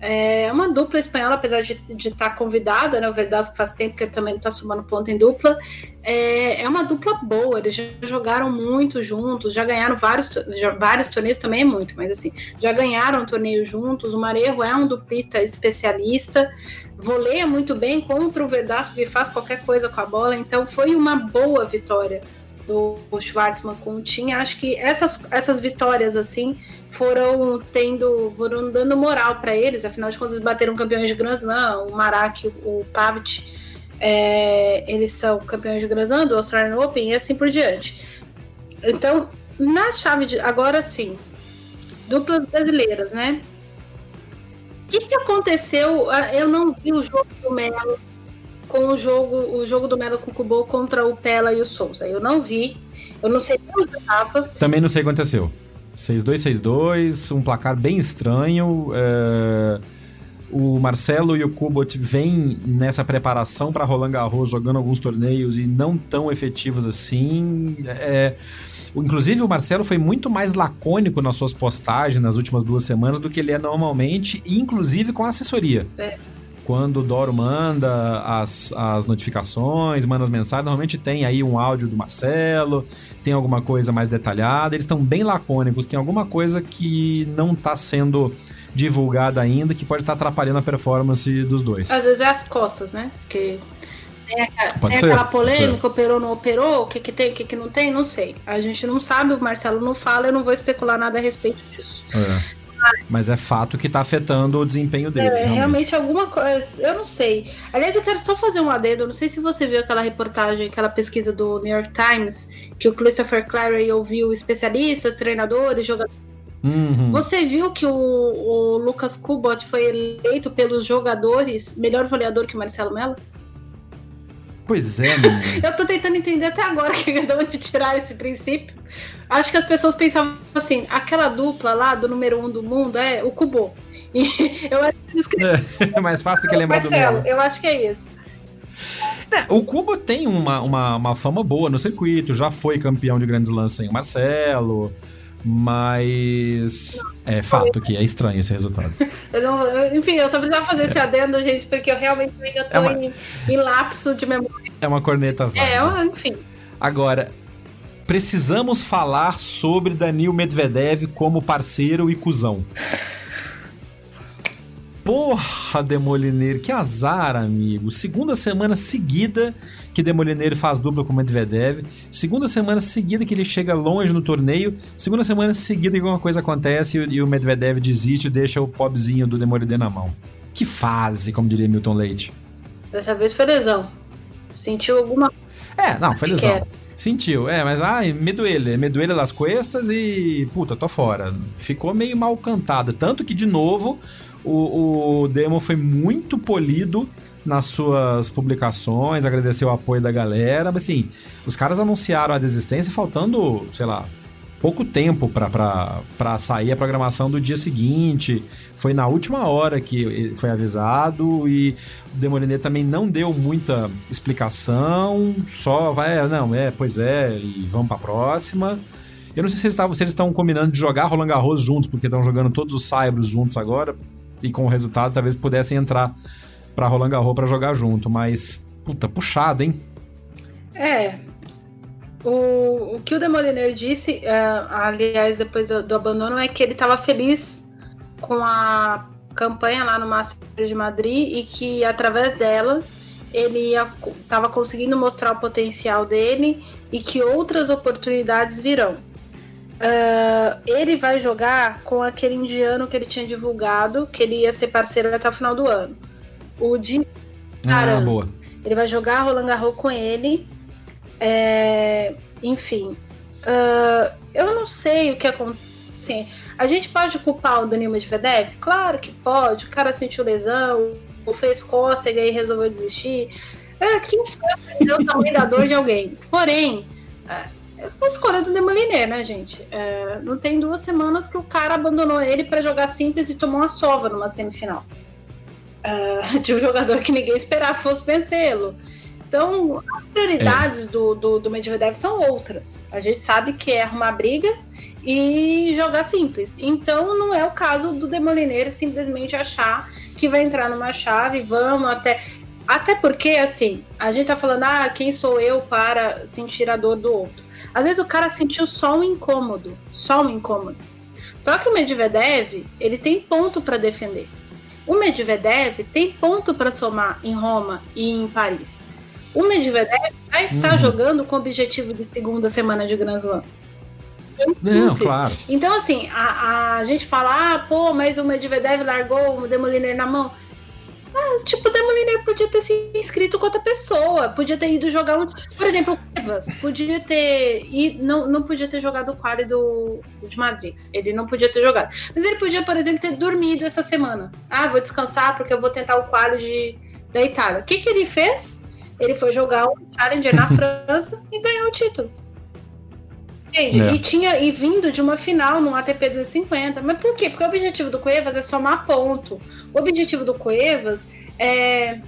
É uma dupla espanhola, apesar de estar tá convidada, né? O Verdasco faz tempo que também está somando ponto em dupla. É, é uma dupla boa, eles já jogaram muito juntos, já ganharam vários, já, vários torneios também é muito, mas assim, já ganharam um torneio juntos. O Marejo é um duplista especialista, voleia muito bem contra o Verdasco, que faz qualquer coisa com a bola, então foi uma boa vitória do Schwartzman com o Tim, acho que essas, essas vitórias assim foram tendo, foram dando moral para eles, afinal de contas eles bateram campeões de Grand Slam, o Marak, o Pavic, é, eles são campeões de Grand Slam do Australian Open e assim por diante. Então, na chave de agora sim, duplas brasileiras, né? O que, que aconteceu? Ah, eu não vi o jogo do Melo com o jogo, o jogo do Melo com o Kubo contra o Pela e o Souza. Eu não vi, eu não sei onde estava. Também não sei o que aconteceu. 6-2, 6-2, um placar bem estranho. É... o Marcelo e o Kubot vêm nessa preparação para Roland Garros jogando alguns torneios e não tão efetivos assim. É, Inclusive, o Marcelo foi muito mais lacônico nas suas postagens nas últimas duas semanas do que ele é normalmente, inclusive com a assessoria. É. Quando o Doro manda as, as notificações, manda as mensagens, normalmente tem aí um áudio do Marcelo, tem alguma coisa mais detalhada. Eles estão bem lacônicos, tem alguma coisa que não está sendo divulgada ainda, que pode estar tá atrapalhando a performance dos dois. Às vezes é as costas, né? Porque tem, tem aquela polêmica, operou, não operou, o que, que tem, o que, que não tem, não sei. A gente não sabe, o Marcelo não fala, eu não vou especular nada a respeito disso. É. Mas é fato que tá afetando o desempenho dele. É, realmente. realmente alguma coisa. Eu não sei. Aliás, eu quero só fazer um adendo. Não sei se você viu aquela reportagem, aquela pesquisa do New York Times, que o Christopher Clary ouviu especialistas, treinadores, jogadores. Uhum. Você viu que o, o Lucas Kubot foi eleito pelos jogadores melhor goleador que o Marcelo Mello? Pois é, eu tô tentando entender até agora que de onde tirar esse princípio. Acho que as pessoas pensavam assim, aquela dupla lá do número um do mundo é o Kubo. E eu acho que escreveram... É mais fácil do que lembrar Marcelo, do meu. Eu acho que é isso. É, o Kubo tem uma, uma, uma, fama boa no circuito, já foi campeão de grandes lances sem o Marcelo. Mas é fato que é estranho esse resultado. eu não, enfim, eu só precisava fazer esse adendo, gente, porque eu realmente ainda tô é uma, em, em, lapso de memória. É uma corneta válida. É, enfim. Agora, precisamos falar sobre Danil Medvedev como parceiro e cuzão. Porra, Demolineiro, que azar, amigo. Segunda semana seguida que Demolineiro faz dupla com o Medvedev. Segunda semana seguida que ele chega longe no torneio. Segunda semana seguida que alguma coisa acontece e o Medvedev desiste e deixa o pobzinho do Demolineiro na mão. Que fase, como diria Milton Leite. Dessa vez foi lesão. Sentiu alguma É, não, foi lesão. Sentiu, é, mas ai, me duele, me duele las cuestas e puta, tô fora. Ficou meio mal cantado. Tanto que, de novo, o, o demo foi muito polido nas suas publicações, agradeceu o apoio da galera. Mas assim, os caras anunciaram a desistência faltando, sei lá, pouco tempo para sair a programação do dia seguinte. Foi na última hora que foi avisado e o Demoliné também não deu muita explicação, só vai, não, é, pois é, e vamos para a próxima. Eu não sei se eles, se eles estão combinando de jogar Roland Garros juntos, porque estão jogando todos os Cybros juntos agora e com o resultado talvez pudessem entrar para Roland Garros para jogar junto, mas puta, puxado, hein? É. O, o que o Demoliner disse, uh, aliás, depois do, do, abandono, é que ele estava feliz com a campanha lá no Masters de Madrid e que através dela ele estava conseguindo mostrar o potencial dele e que outras oportunidades virão. Uh, ele vai jogar com aquele indiano que ele tinha divulgado, que ele ia ser parceiro até o final do ano. O de Ah, boa. Ele vai jogar Roland Garros com ele. É, enfim. Uh, eu não sei o que acontece. Assim, a gente pode culpar o Danilo Medvedev? Claro que pode. O cara sentiu lesão, ou fez cócega e resolveu desistir. É, quem sabe o tamanho da dor de alguém. Porém, foi a escolha do Demoliner, né, gente? É, não tem duas semanas que o cara abandonou ele para jogar simples e tomou uma sova numa semifinal. É, de um jogador que ninguém esperava fosse vencê-lo. Então, as prioridades é. do, do, do Medvedev são outras. A gente sabe que é arrumar briga e jogar simples. Então, não é o caso do Demoliner simplesmente achar que vai entrar numa chave, vamos até. Até porque, assim, a gente tá falando, ah, quem sou eu para sentir a dor do outro? Às vezes o cara sentiu só um incômodo, só um incômodo. Só que o Medvedev, ele tem ponto para defender. O Medvedev tem ponto para somar em Roma e em Paris. O Medvedev já está uhum. jogando com o objetivo de segunda semana de Grand Slam. Não, claro. Então, assim, a, a gente fala, ah, pô, mas o Medvedev largou o Demoliner na mão. Ah, tipo, o Demoliner podia ter se inscrito com outra pessoa, podia ter ido jogar um. Por exemplo, o Cuevas podia ter. E não, não podia ter jogado o quali do, de Madrid. Ele não podia ter jogado. Mas ele podia, por exemplo, ter dormido essa semana. Ah, vou descansar porque eu vou tentar o quali de, da Itália. O que, que ele fez? Ele foi jogar o Challenger na França e ganhou o título. É. E tinha e vindo de uma final no ATP 250. Mas por quê? Porque o objetivo do Cuevas é somar ponto. O objetivo do Cuevas é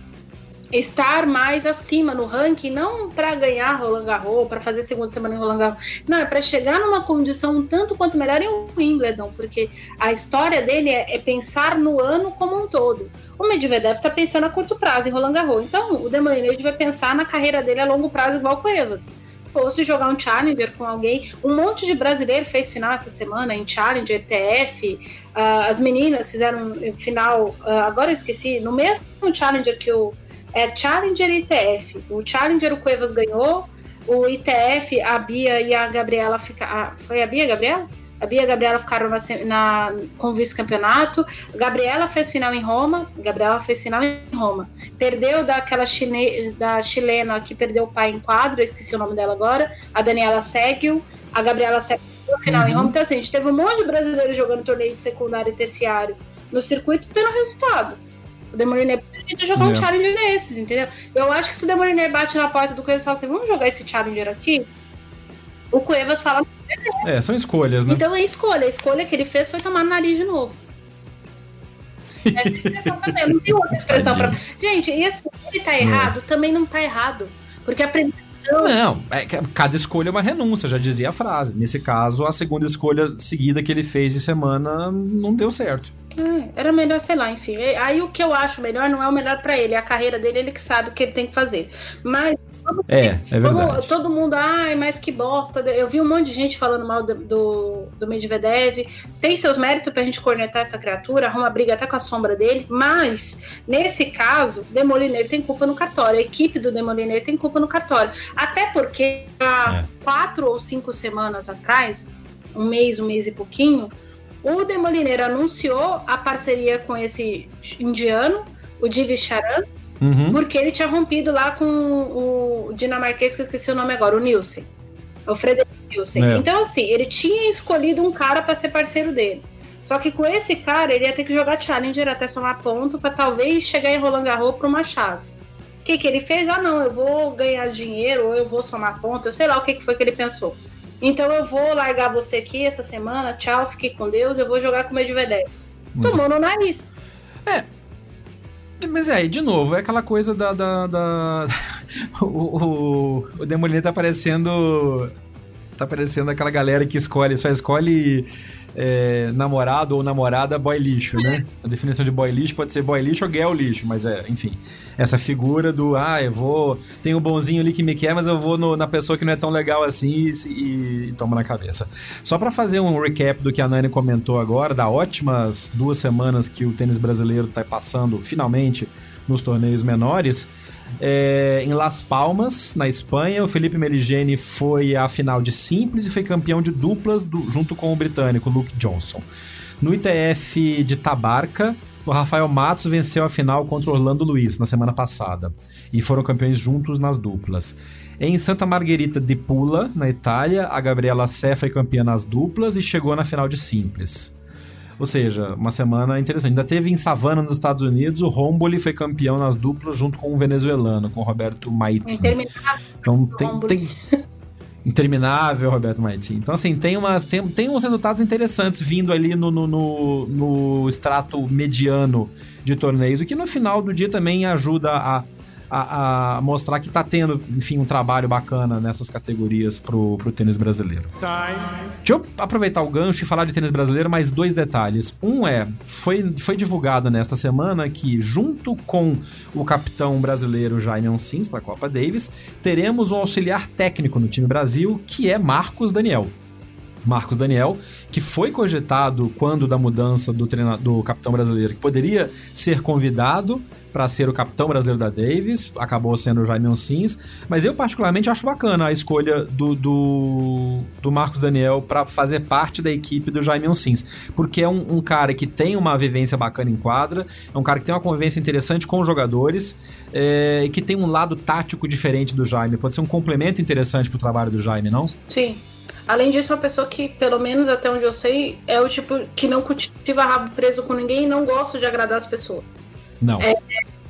estar mais acima no ranking, não para ganhar Roland Garros, para fazer segunda semana em Roland Garros, não, é para chegar numa condição tanto quanto melhor em Wimbledon, porque a história dele é, é pensar no ano como um todo. O Medvedev está pensando a curto prazo em Roland Garros, então o Demolineiro vai pensar na carreira dele a longo prazo igual o Cuevas fosse jogar um Challenger com alguém. Um monte de brasileiro fez final essa semana em Challenger, TF. Uh, ah, as meninas fizeram final, uh, agora eu esqueci, no mesmo Challenger que o é Challenger e ITF. O Challenger o Cuevas ganhou, o ITF, a Bia e a Gabriela ficaram. Foi a Bia, Gabriela? A Bia e a Gabriela ficaram na, na com vice-campeonato. Gabriela fez final em Roma. Gabriela fez final em Roma. Perdeu daquela chine, da chilena que perdeu o pai em quadro, esqueci o nome dela agora. A Daniela Seguiu. A Gabriela Seguiu final uhum. em Roma. Então, assim, a gente teve um monte de brasileiros jogando torneio secundário e terciário no circuito tendo resultado. O Demoliner poderia jogar um Challenger desses, entendeu? Eu acho que se o Demoliner bate na porta do Cuevas e fala assim, vamos jogar esse Challenger aqui, o Cuevas fala... É, são escolhas, né? Então é escolha. A escolha que ele fez foi tomar no nariz de novo. Essa expressão também, não tem outra expressão pra... Gente, e assim, ele tá errado, é. também não tá errado. Porque a primeira não, é, cada escolha é uma renúncia, já dizia a frase. Nesse caso, a segunda escolha seguida que ele fez de semana não deu certo. É, era melhor, sei lá, enfim. Aí o que eu acho melhor não é o melhor para ele, é a carreira dele, ele que sabe o que ele tem que fazer. Mas é, é verdade. todo mundo, ai, mas que bosta. Eu vi um monte de gente falando mal do, do, do Medvedev. Tem seus méritos pra gente cornetar essa criatura, arruma briga até com a sombra dele. Mas, nesse caso, Demoliner tem culpa no cartório. A equipe do Demoliner tem culpa no cartório. Até porque há é. quatro ou cinco semanas atrás, um mês, um mês e pouquinho, o Demoliner anunciou a parceria com esse indiano, o Divi Charan, uhum. porque ele tinha rompido lá com o dinamarquês, que eu esqueci o nome agora, o Nielsen. O Frederico Nielsen. É. Então, assim, ele tinha escolhido um cara para ser parceiro dele. Só que com esse cara, ele ia ter que jogar Challenger até somar ponto para talvez chegar em Roland Garros para uma chave. O que, que ele fez? Ah, não, eu vou ganhar dinheiro ou eu vou somar ponto. Eu sei lá o que, que foi que ele pensou. Então eu vou largar você aqui essa semana, tchau, fique com Deus, eu vou jogar com o Medvedev. Hum. Tomou no nariz. É. Mas é, de novo, é aquela coisa da. da, da... o, o, o Demoliner tá parecendo. Tá parecendo aquela galera que escolhe, só escolhe é, namorado ou namorada boy lixo, né? A definição de boy lixo pode ser boy lixo ou girl lixo, mas é, enfim. Essa figura do, ah, eu vou. Tem o um bonzinho ali que me quer, mas eu vou no, na pessoa que não é tão legal assim e, e, e toma na cabeça. Só para fazer um recap do que a Nani comentou agora, da ótimas duas semanas que o tênis brasileiro tá passando finalmente nos torneios menores. É, em Las Palmas, na Espanha, o Felipe Meligeni foi à final de simples e foi campeão de duplas do, junto com o britânico Luke Johnson. No ITF de Tabarca, o Rafael Matos venceu a final contra Orlando Luiz na semana passada e foram campeões juntos nas duplas. Em Santa Margherita de Pula, na Itália, a Gabriela Sé foi campeã nas duplas e chegou na final de simples. Ou seja, uma semana interessante. Ainda teve em Savana, nos Estados Unidos, o Romboli foi campeão nas duplas junto com o venezuelano, com o Roberto Maiti. Interminável. Então tem, tem, Interminável, Roberto Maiti. Então, assim, tem, umas, tem, tem uns resultados interessantes vindo ali no, no, no, no extrato mediano de torneios, o que no final do dia também ajuda a a, a mostrar que está tendo, enfim, um trabalho bacana nessas categorias pro, pro tênis brasileiro. Time. Deixa eu aproveitar o gancho e falar de tênis brasileiro, mais dois detalhes. Um é, foi, foi divulgado nesta semana que, junto com o capitão brasileiro Jaime Onsins para a Copa Davis, teremos um auxiliar técnico no time Brasil, que é Marcos Daniel. Marcos Daniel, que foi cogitado quando da mudança do, do capitão brasileiro, que poderia ser convidado para ser o capitão brasileiro da Davis, acabou sendo o Jaime Sims, mas eu particularmente acho bacana a escolha do, do, do Marcos Daniel para fazer parte da equipe do Jaime Sims, porque é um, um, cara que tem uma vivência bacana em quadra, é um cara que tem uma convivência interessante com os jogadores é, e que tem um lado tático diferente do Jaime, pode ser um complemento interessante para o trabalho do Jaime, não? Sim. Além disso, é uma pessoa que, pelo menos até onde eu sei, é o tipo que não cultiva rabo preso com ninguém e não gosta de agradar as pessoas. Não. É,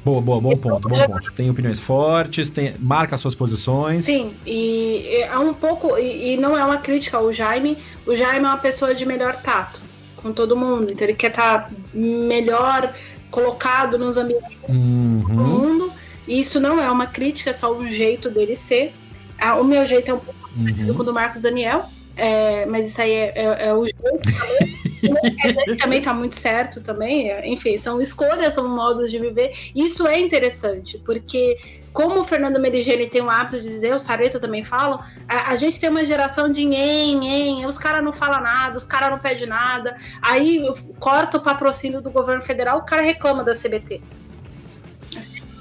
Boa, boa, bom ponto, bom ponto. Tem opiniões fortes, tem, marca suas posições. Sim, e é um pouco, e, e, não é uma crítica ao Jaime, o Jaime é uma pessoa de melhor tato com todo mundo, então ele quer estar tá melhor colocado nos ambientes uhum. do mundo, e isso não é uma crítica, é só um jeito dele ser. Ah, o meu jeito é um pouco uhum. com o do Marcos Daniel, é, mas isso aí é, é, é o jeito também. a gente também tá muito certo também. É, enfim, são escolhas, são modos de viver. Isso é interessante, porque como o Fernando Meligeni tem o hábito de dizer, o Sareta também falam, a, a gente tem uma geração de em, em, os caras não falam nada, os caras não pedem nada, aí corta o patrocínio do governo federal, o cara reclama da CBT.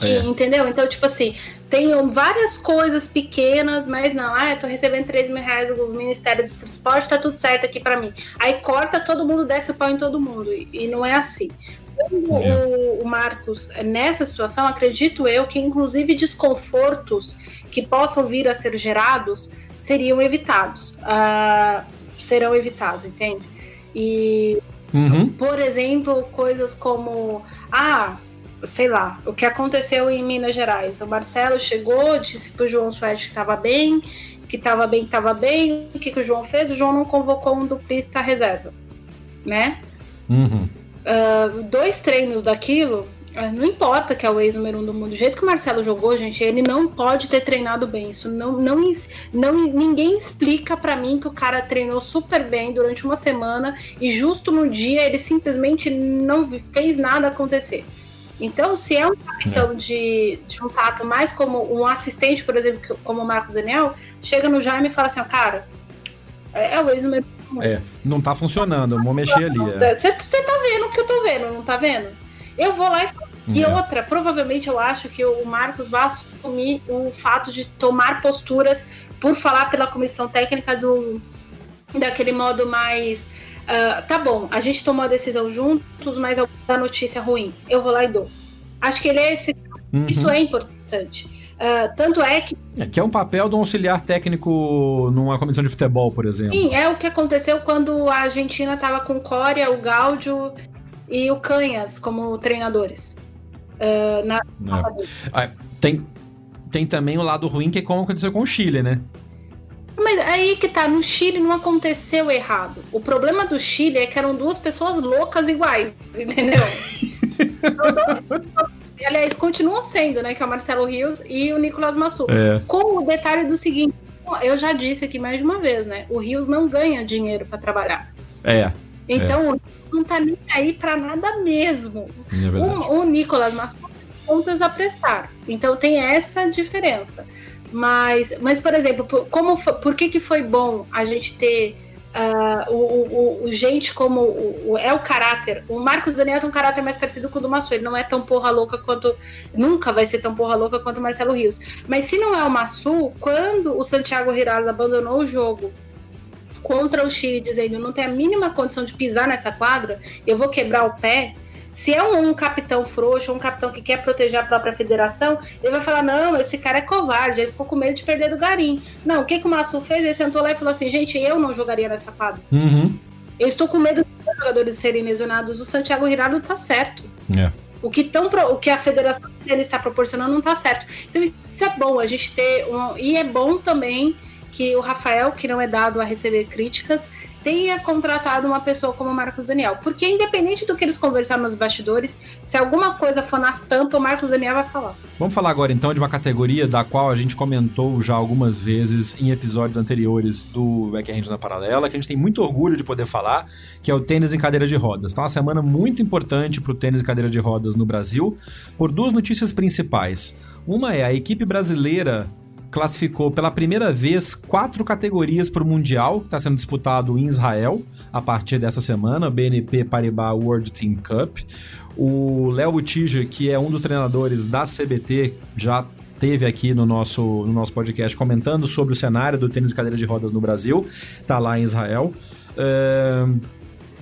É. Entendeu? Então, tipo assim, tenho várias coisas pequenas, mas não, ah, eu tô recebendo 3 mil reais do Ministério do Transporte, tá tudo certo aqui para mim. Aí corta, todo mundo desce o pau em todo mundo. E, e não é assim. É. O, o, Marcos, nessa situação, acredito eu que, inclusive, desconfortos que possam vir a ser gerados seriam evitados. Uh, serão evitados, entende? E, uhum. por exemplo, coisas como. Ah, sei lá, o que aconteceu em Minas Gerais. O Marcelo chegou, disse pro João Suede que estava bem, que estava bem, que estava bem. O que, que o João fez? O João não convocou um duplista reserva, né? Uhum. Uh, dois treinos daquilo, uh, não importa que é o ex número um do mundo. Do jeito que o Marcelo jogou, gente, ele não pode ter treinado bem. Isso não, não, não ninguém explica para mim que o cara treinou super bem durante uma semana e justo no dia ele simplesmente não fez nada acontecer. Então, se é um capitão é. de, de um tato mais como um assistente, por exemplo, como o Marcos Daniel, chega no Jaime e fala assim, ó, cara, é, é o ex número É, não tá funcionando, vou mexer ali. Você é. tá vendo o que eu tô vendo, não tá vendo? Eu vou lá e e é. outra, provavelmente eu acho que o Marcos vai assumir o fato de tomar posturas por falar pela comissão técnica do daquele modo mais Uh, tá bom, a gente tomou a decisão juntos, mas eu a notícia ruim. Eu vou lá e dou. Acho que ele é esse. Uhum. Isso é importante. Uh, tanto é que. É, que é um papel de um auxiliar técnico numa comissão de futebol, por exemplo. Sim, é o que aconteceu quando a Argentina estava com o Coria, o Gáudio e o Canhas como treinadores. Uh, na... é. tem, tem também o lado ruim, que é como aconteceu com o Chile, né? Mas aí que tá, no Chile não aconteceu errado. O problema do Chile é que eram duas pessoas loucas iguais, entendeu? Aliás, continuam sendo, né? Que é o Marcelo Rios e o Nicolas Massu. É. Com o detalhe do seguinte, eu já disse aqui mais de uma vez, né? O Rios não ganha dinheiro para trabalhar. É. Então, é. não tá nem aí para nada mesmo. É o, o Nicolas Massu tem contas a prestar. Então tem essa diferença. Mas, mas por exemplo, por, como, por que, que foi bom a gente ter uh, o, o, o, gente como o, o, é o caráter? O Marcos Daniel tem um caráter mais parecido com o do Massu. Ele não é tão porra louca quanto. Nunca vai ser tão porra louca quanto o Marcelo Rios. Mas se não é o Massu, quando o Santiago Giraldo abandonou o jogo contra o Chile, dizendo não tem a mínima condição de pisar nessa quadra, eu vou quebrar o pé se é um, um, capitão frouxo, um capitão que quer proteger a própria federação, ele vai falar: não, esse cara é covarde, ele ficou com medo de perder do Garim. Não, o que, que o Massu fez? Ele sentou lá e falou assim: gente, eu não jogaria nessa quadra. Uhum. Eu estou com medo dos jogadores serem lesionados. O Santiago Girardo tá certo. É. O que, tão, o que a federação dele está proporcionando não tá certo. Então isso é bom, a gente ter um. E é bom também que o Rafael, que não é dado a receber críticas, tenha contratado uma pessoa como o Marcos Daniel. Porque independente do que eles conversaram nos bastidores, se alguma coisa for nas tampas, o Marcos Daniel vai falar. Vamos falar agora então de uma categoria da qual a gente comentou já algumas vezes em episódios anteriores do Backhand na Paralela, que a gente tem muito orgulho de poder falar, que é o tênis em cadeira de rodas. Está uma semana muito importante para o tênis em cadeira de rodas no Brasil, por duas notícias principais. Uma é a equipe brasileira classificou pela primeira vez quatro categorias para o Mundial, que está sendo disputado em Israel a partir dessa semana, BNP Paribas World Team Cup. O Léo Butija, que é um dos treinadores da CBT, já teve aqui no nosso, no nosso podcast comentando sobre o cenário do tênis de cadeira de rodas no Brasil, está lá em Israel.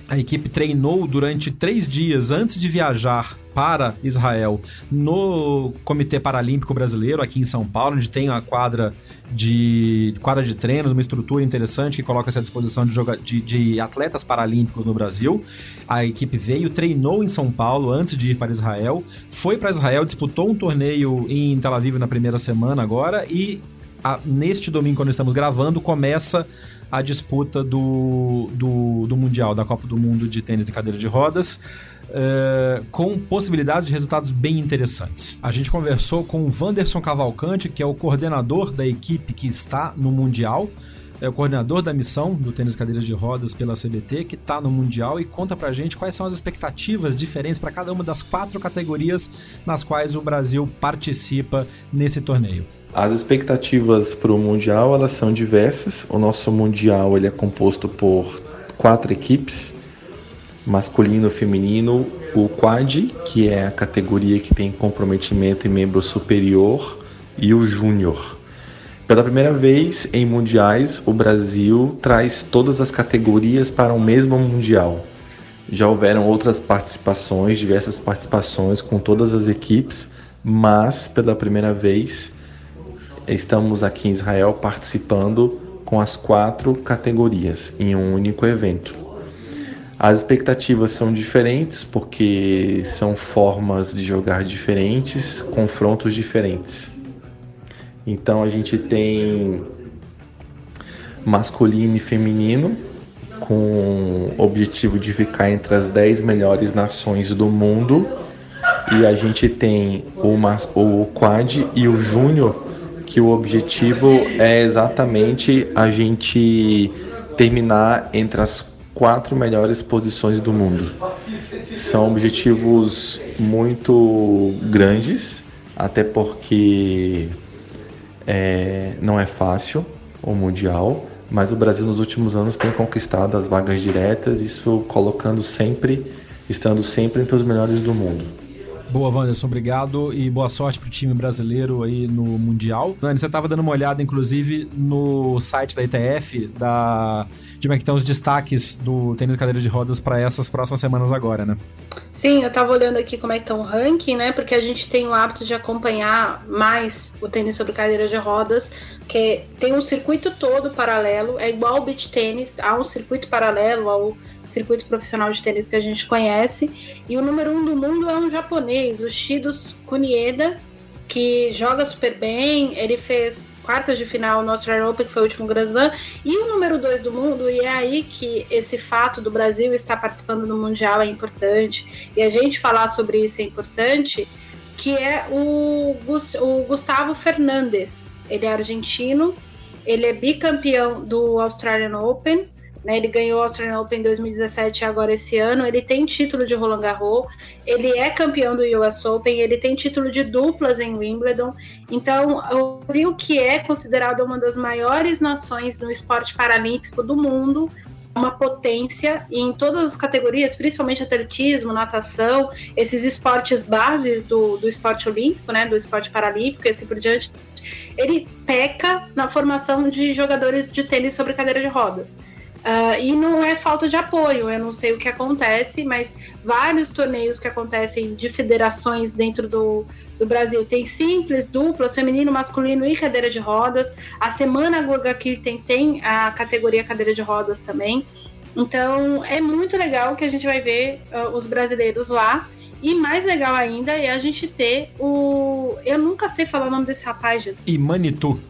A equipe treinou durante três dias antes de viajar para Israel no Comitê Paralímpico Brasileiro, aqui em São Paulo, onde tem a quadra de quadra de treinos, uma estrutura interessante que coloca-se à disposição de, joga, de, de, atletas paralímpicos no Brasil. A equipe veio, treinou em São Paulo antes de ir para Israel, foi para Israel, disputou um torneio em Tel Aviv na primeira semana agora e a, neste domingo, quando estamos gravando, começa a disputa do, do, do Mundial, da Copa do Mundo de Tênis de Cadeira de Rodas. Uh, com possibilidades de resultados bem interessantes. A gente conversou com o Wanderson Cavalcante, que é o coordenador da equipe que está no Mundial, é o coordenador da missão do tênis cadeiras de rodas pela CBT, que está no Mundial e conta pra gente quais são as expectativas diferentes para cada uma das quatro categorias nas quais o Brasil participa nesse torneio. As expectativas para o Mundial elas são diversas. O nosso Mundial ele é composto por quatro equipes, masculino, feminino, o quad, que é a categoria que tem comprometimento em membro superior, e o júnior. Pela primeira vez em mundiais, o Brasil traz todas as categorias para o mesmo mundial. Já houveram outras participações, diversas participações com todas as equipes, mas pela primeira vez estamos aqui em Israel participando com as quatro categorias em um único evento. As expectativas são diferentes porque são formas de jogar diferentes, confrontos diferentes. Então a gente tem masculino e feminino com objetivo de ficar entre as 10 melhores nações do mundo. E a gente tem o, o quad e o júnior, que o objetivo é exatamente a gente terminar entre as quatro melhores posições do mundo. São objetivos muito grandes, até porque é, não é fácil o Mundial, mas o Brasil nos últimos anos tem conquistado as vagas diretas, isso colocando sempre, estando sempre entre os melhores do mundo. Boa, Wanderson, obrigado e boa sorte pro time brasileiro aí no Mundial. Nani, você estava dando uma olhada, inclusive, no site da ITF, da... de como é que estão os destaques do tênis de cadeira de rodas para essas próximas semanas agora, né? Sim, eu estava olhando aqui como é que estão o ranking, né? Porque a gente tem o hábito de acompanhar mais o tênis sobre cadeira de rodas, que tem um circuito todo paralelo, é igual ao beach tênis, há um circuito paralelo ao circuito profissional de tênis que a gente conhece. E o número um do mundo é um japonês, o Shidos Kunieda, que joga super bem. Ele fez quartas de final no Australian Open, que foi o último Grand Slam. E o número dois do mundo, e é aí que esse fato do Brasil estar participando do Mundial é importante. E a gente falar sobre isso é importante, que é o, o Gustavo Fernandes. Ele é argentino, ele é bicampeão do Australian Open né, ele ganhou o Australian Open em 2017 e agora esse ano. Ele tem título de Roland Garros, ele é campeão do US Open, ele tem título de duplas em Wimbledon. Então, o Brasil, que é considerado uma das maiores nações no esporte paralímpico do mundo, uma potência em todas as categorias, principalmente atletismo, natação, esses esportes bases do, do esporte olímpico, né, do esporte paralímpico e assim por diante, ele peca na formação de jogadores de tênis sobre cadeira de rodas. Uh, e não é falta de apoio, eu não sei o que acontece, mas vários torneios que acontecem de federações dentro do, do Brasil tem simples, duplas, feminino, masculino e cadeira de rodas. A semana Guga Kirten tem a categoria cadeira de rodas também. Então é muito legal que a gente vai ver uh, os brasileiros lá. E mais legal ainda é a gente ter o. Eu nunca sei falar o nome desse rapaz, Jesus. Imanitu.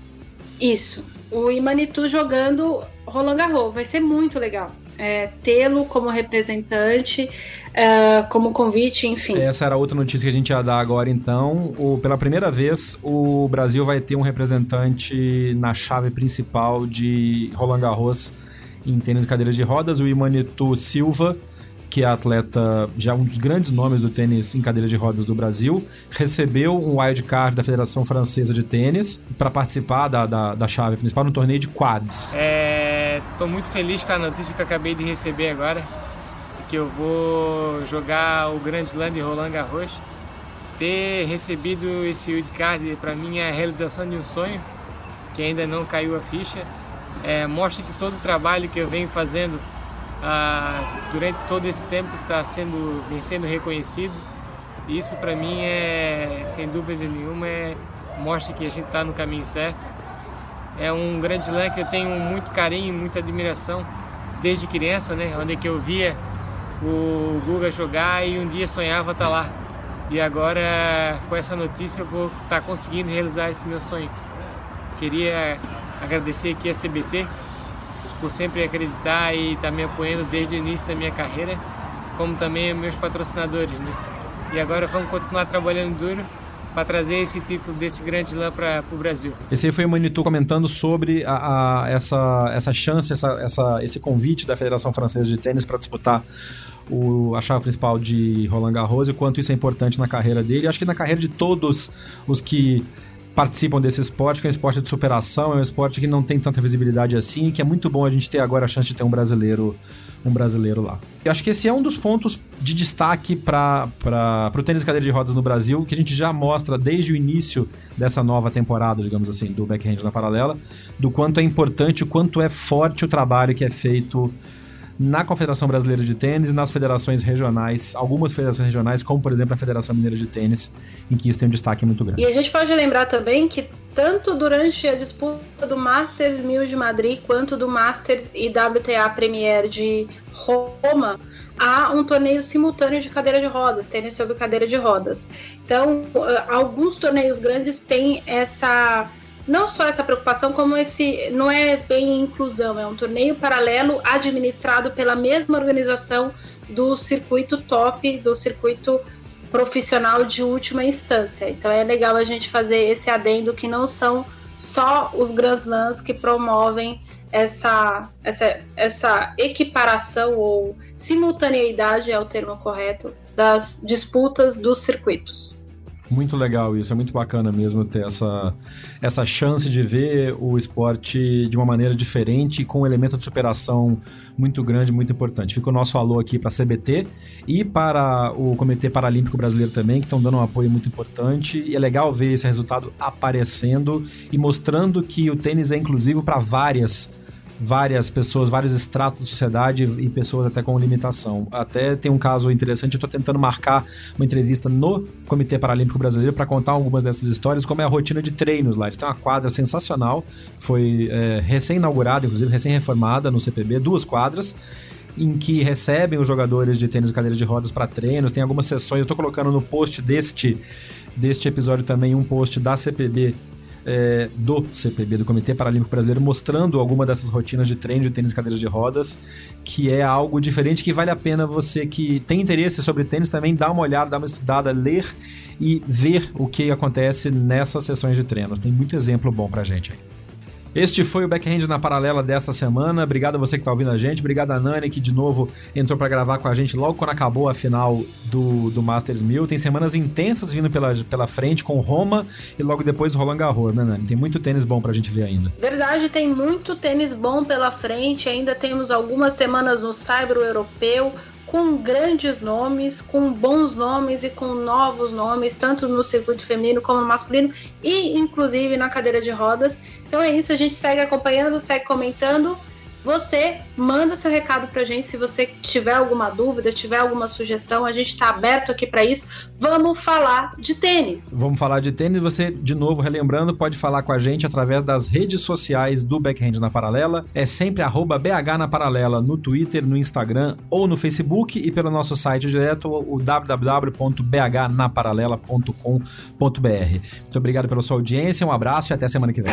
Isso. O Imanitu jogando Roland Garros. Vai ser muito legal. É, tê-lo como representante, é, como convite, enfim. Essa era outra notícia que a gente ia dar agora, então. O, pela primeira vez, o Brasil vai ter um representante na chave principal de Roland Garros em tênis de cadeira de rodas, o Imanitu Silva, que é atleta, já um dos grandes nomes do tênis em cadeira de rodas do Brasil, recebeu um wildcard da Federação Francesa de Tênis para participar da, da, da, chave principal no torneio de quads. Estou muito feliz com a notícia que acabei de receber agora, que eu vou jogar o Grande Slam de Roland Garros. Ter recebido esse wildcard para mim é a realização de um sonho, que ainda não caiu a ficha. É, mostra que todo o trabalho que eu venho fazendo ah, durante todo esse tempo está sendo, vem sendo reconhecido. Isso para mim é, sem dúvida nenhuma, é, mostra que a gente está no caminho certo. É um grande slam que eu tenho muito carinho, muita admiração desde criança, né? Onde que eu via o Guga jogar e um dia sonhava estar tá lá. E agora, com essa notícia, eu vou estar tá conseguindo realizar esse meu sonho. Queria agradecer aqui a CBT por sempre acreditar e estar tá me apoiando desde o início da minha carreira, como também meus patrocinadores. Né? E agora vamos continuar trabalhando duro para trazer esse título desse grande slam para o Brasil. Esse aí foi o Manitou comentando sobre a, a, essa, essa chance, essa, essa, esse convite da Federação Francesa de Tênis para disputar o, a chave principal de Roland Garros e o quanto isso é importante na carreira dele. Acho que na carreira de todos os que participam desse esporte, que é um esporte de superação, é um esporte que não tem tanta visibilidade assim, que é muito bom a gente ter agora a chance de ter um brasileiro um brasileiro lá. Eu acho que esse é um dos pontos de destaque para o tênis de cadeira de rodas no Brasil, que a gente já mostra desde o início dessa nova temporada, digamos assim, do backhand na paralela, do quanto é importante, o quanto é forte o trabalho que é feito na Confederação Brasileira de Tênis nas federações regionais, algumas federações regionais, como por exemplo a Federação Mineira de Tênis, em que isso tem um destaque muito grande. E a gente pode lembrar também que tanto durante a disputa do Masters 1000 de Madrid quanto do Masters e WTA Premier de Roma, há um torneio simultâneo de cadeira de rodas, tênis sobre cadeira de rodas. Então, eh, alguns torneios grandes têm essa não só essa preocupação, como esse não é bem inclusão, é um torneio paralelo administrado pela mesma organização do circuito top, do circuito profissional de última instância. Então é legal a gente fazer esse adendo que não são só os Grand Slams que promovem essa, essa, essa equiparação ou simultaneidade é o termo correto das disputas dos circuitos. Muito legal isso, é muito bacana mesmo ter essa, essa chance de ver o esporte de uma maneira diferente com um elemento de superação muito grande, muito importante. Fica o nosso alô aqui para a CBT e para o Comitê Paralímpico Brasileiro também, que estão dando um apoio muito importante. E é legal ver esse resultado aparecendo e mostrando que o tênis é inclusivo para várias várias pessoas, vários estratos da sociedade e pessoas até com limitação. Até tem um caso interessante, eu estou tentando marcar uma entrevista no Comitê Paralímpico Brasileiro para contar algumas dessas histórias, como é a rotina de treinos lá. Eles uma quadra sensacional, foi é, recém-inaugurada, inclusive recém-reformada no CPB, duas quadras em que recebem os jogadores de tênis e cadeiras de rodas para treinos, tem algumas sessões, eu estou colocando no post deste deste episódio também um post da CPB é, do CPB, do Comitê Paralímpico Brasileiro, mostrando alguma dessas rotinas de treino de tênis e cadeiras de rodas, que é algo diferente que vale a pena você que tem interesse sobre tênis também dar uma olhada, dar uma estudada, ler e ver o que acontece nessas sessões de treinos. Tem muito exemplo bom pra gente aí. Este foi o Backhand na Paralela desta semana. Obrigado a você que está ouvindo a gente. Obrigado a Nani, que de novo entrou para gravar com a gente logo quando acabou a final do, do Masters 1000. Tem semanas intensas vindo pela, pela frente com Roma e logo depois Roland Garros, né, Nani? Tem muito tênis bom para a gente ver ainda. Verdade, tem muito tênis bom pela frente. Ainda temos algumas semanas no Cyber Europeu com grandes nomes, com bons nomes e com novos nomes, tanto no circuito feminino como no masculino e inclusive na cadeira de rodas. Então é isso, a gente segue acompanhando, segue comentando. Você manda seu recado pra gente se você tiver alguma dúvida, tiver alguma sugestão, a gente tá aberto aqui para isso. Vamos falar de tênis. Vamos falar de tênis. Você, de novo, relembrando, pode falar com a gente através das redes sociais do Backhand na Paralela. É sempre BH na Paralela no Twitter, no Instagram ou no Facebook e pelo nosso site direto, o www.bhnaparalela.com.br. Muito obrigado pela sua audiência, um abraço e até semana que vem.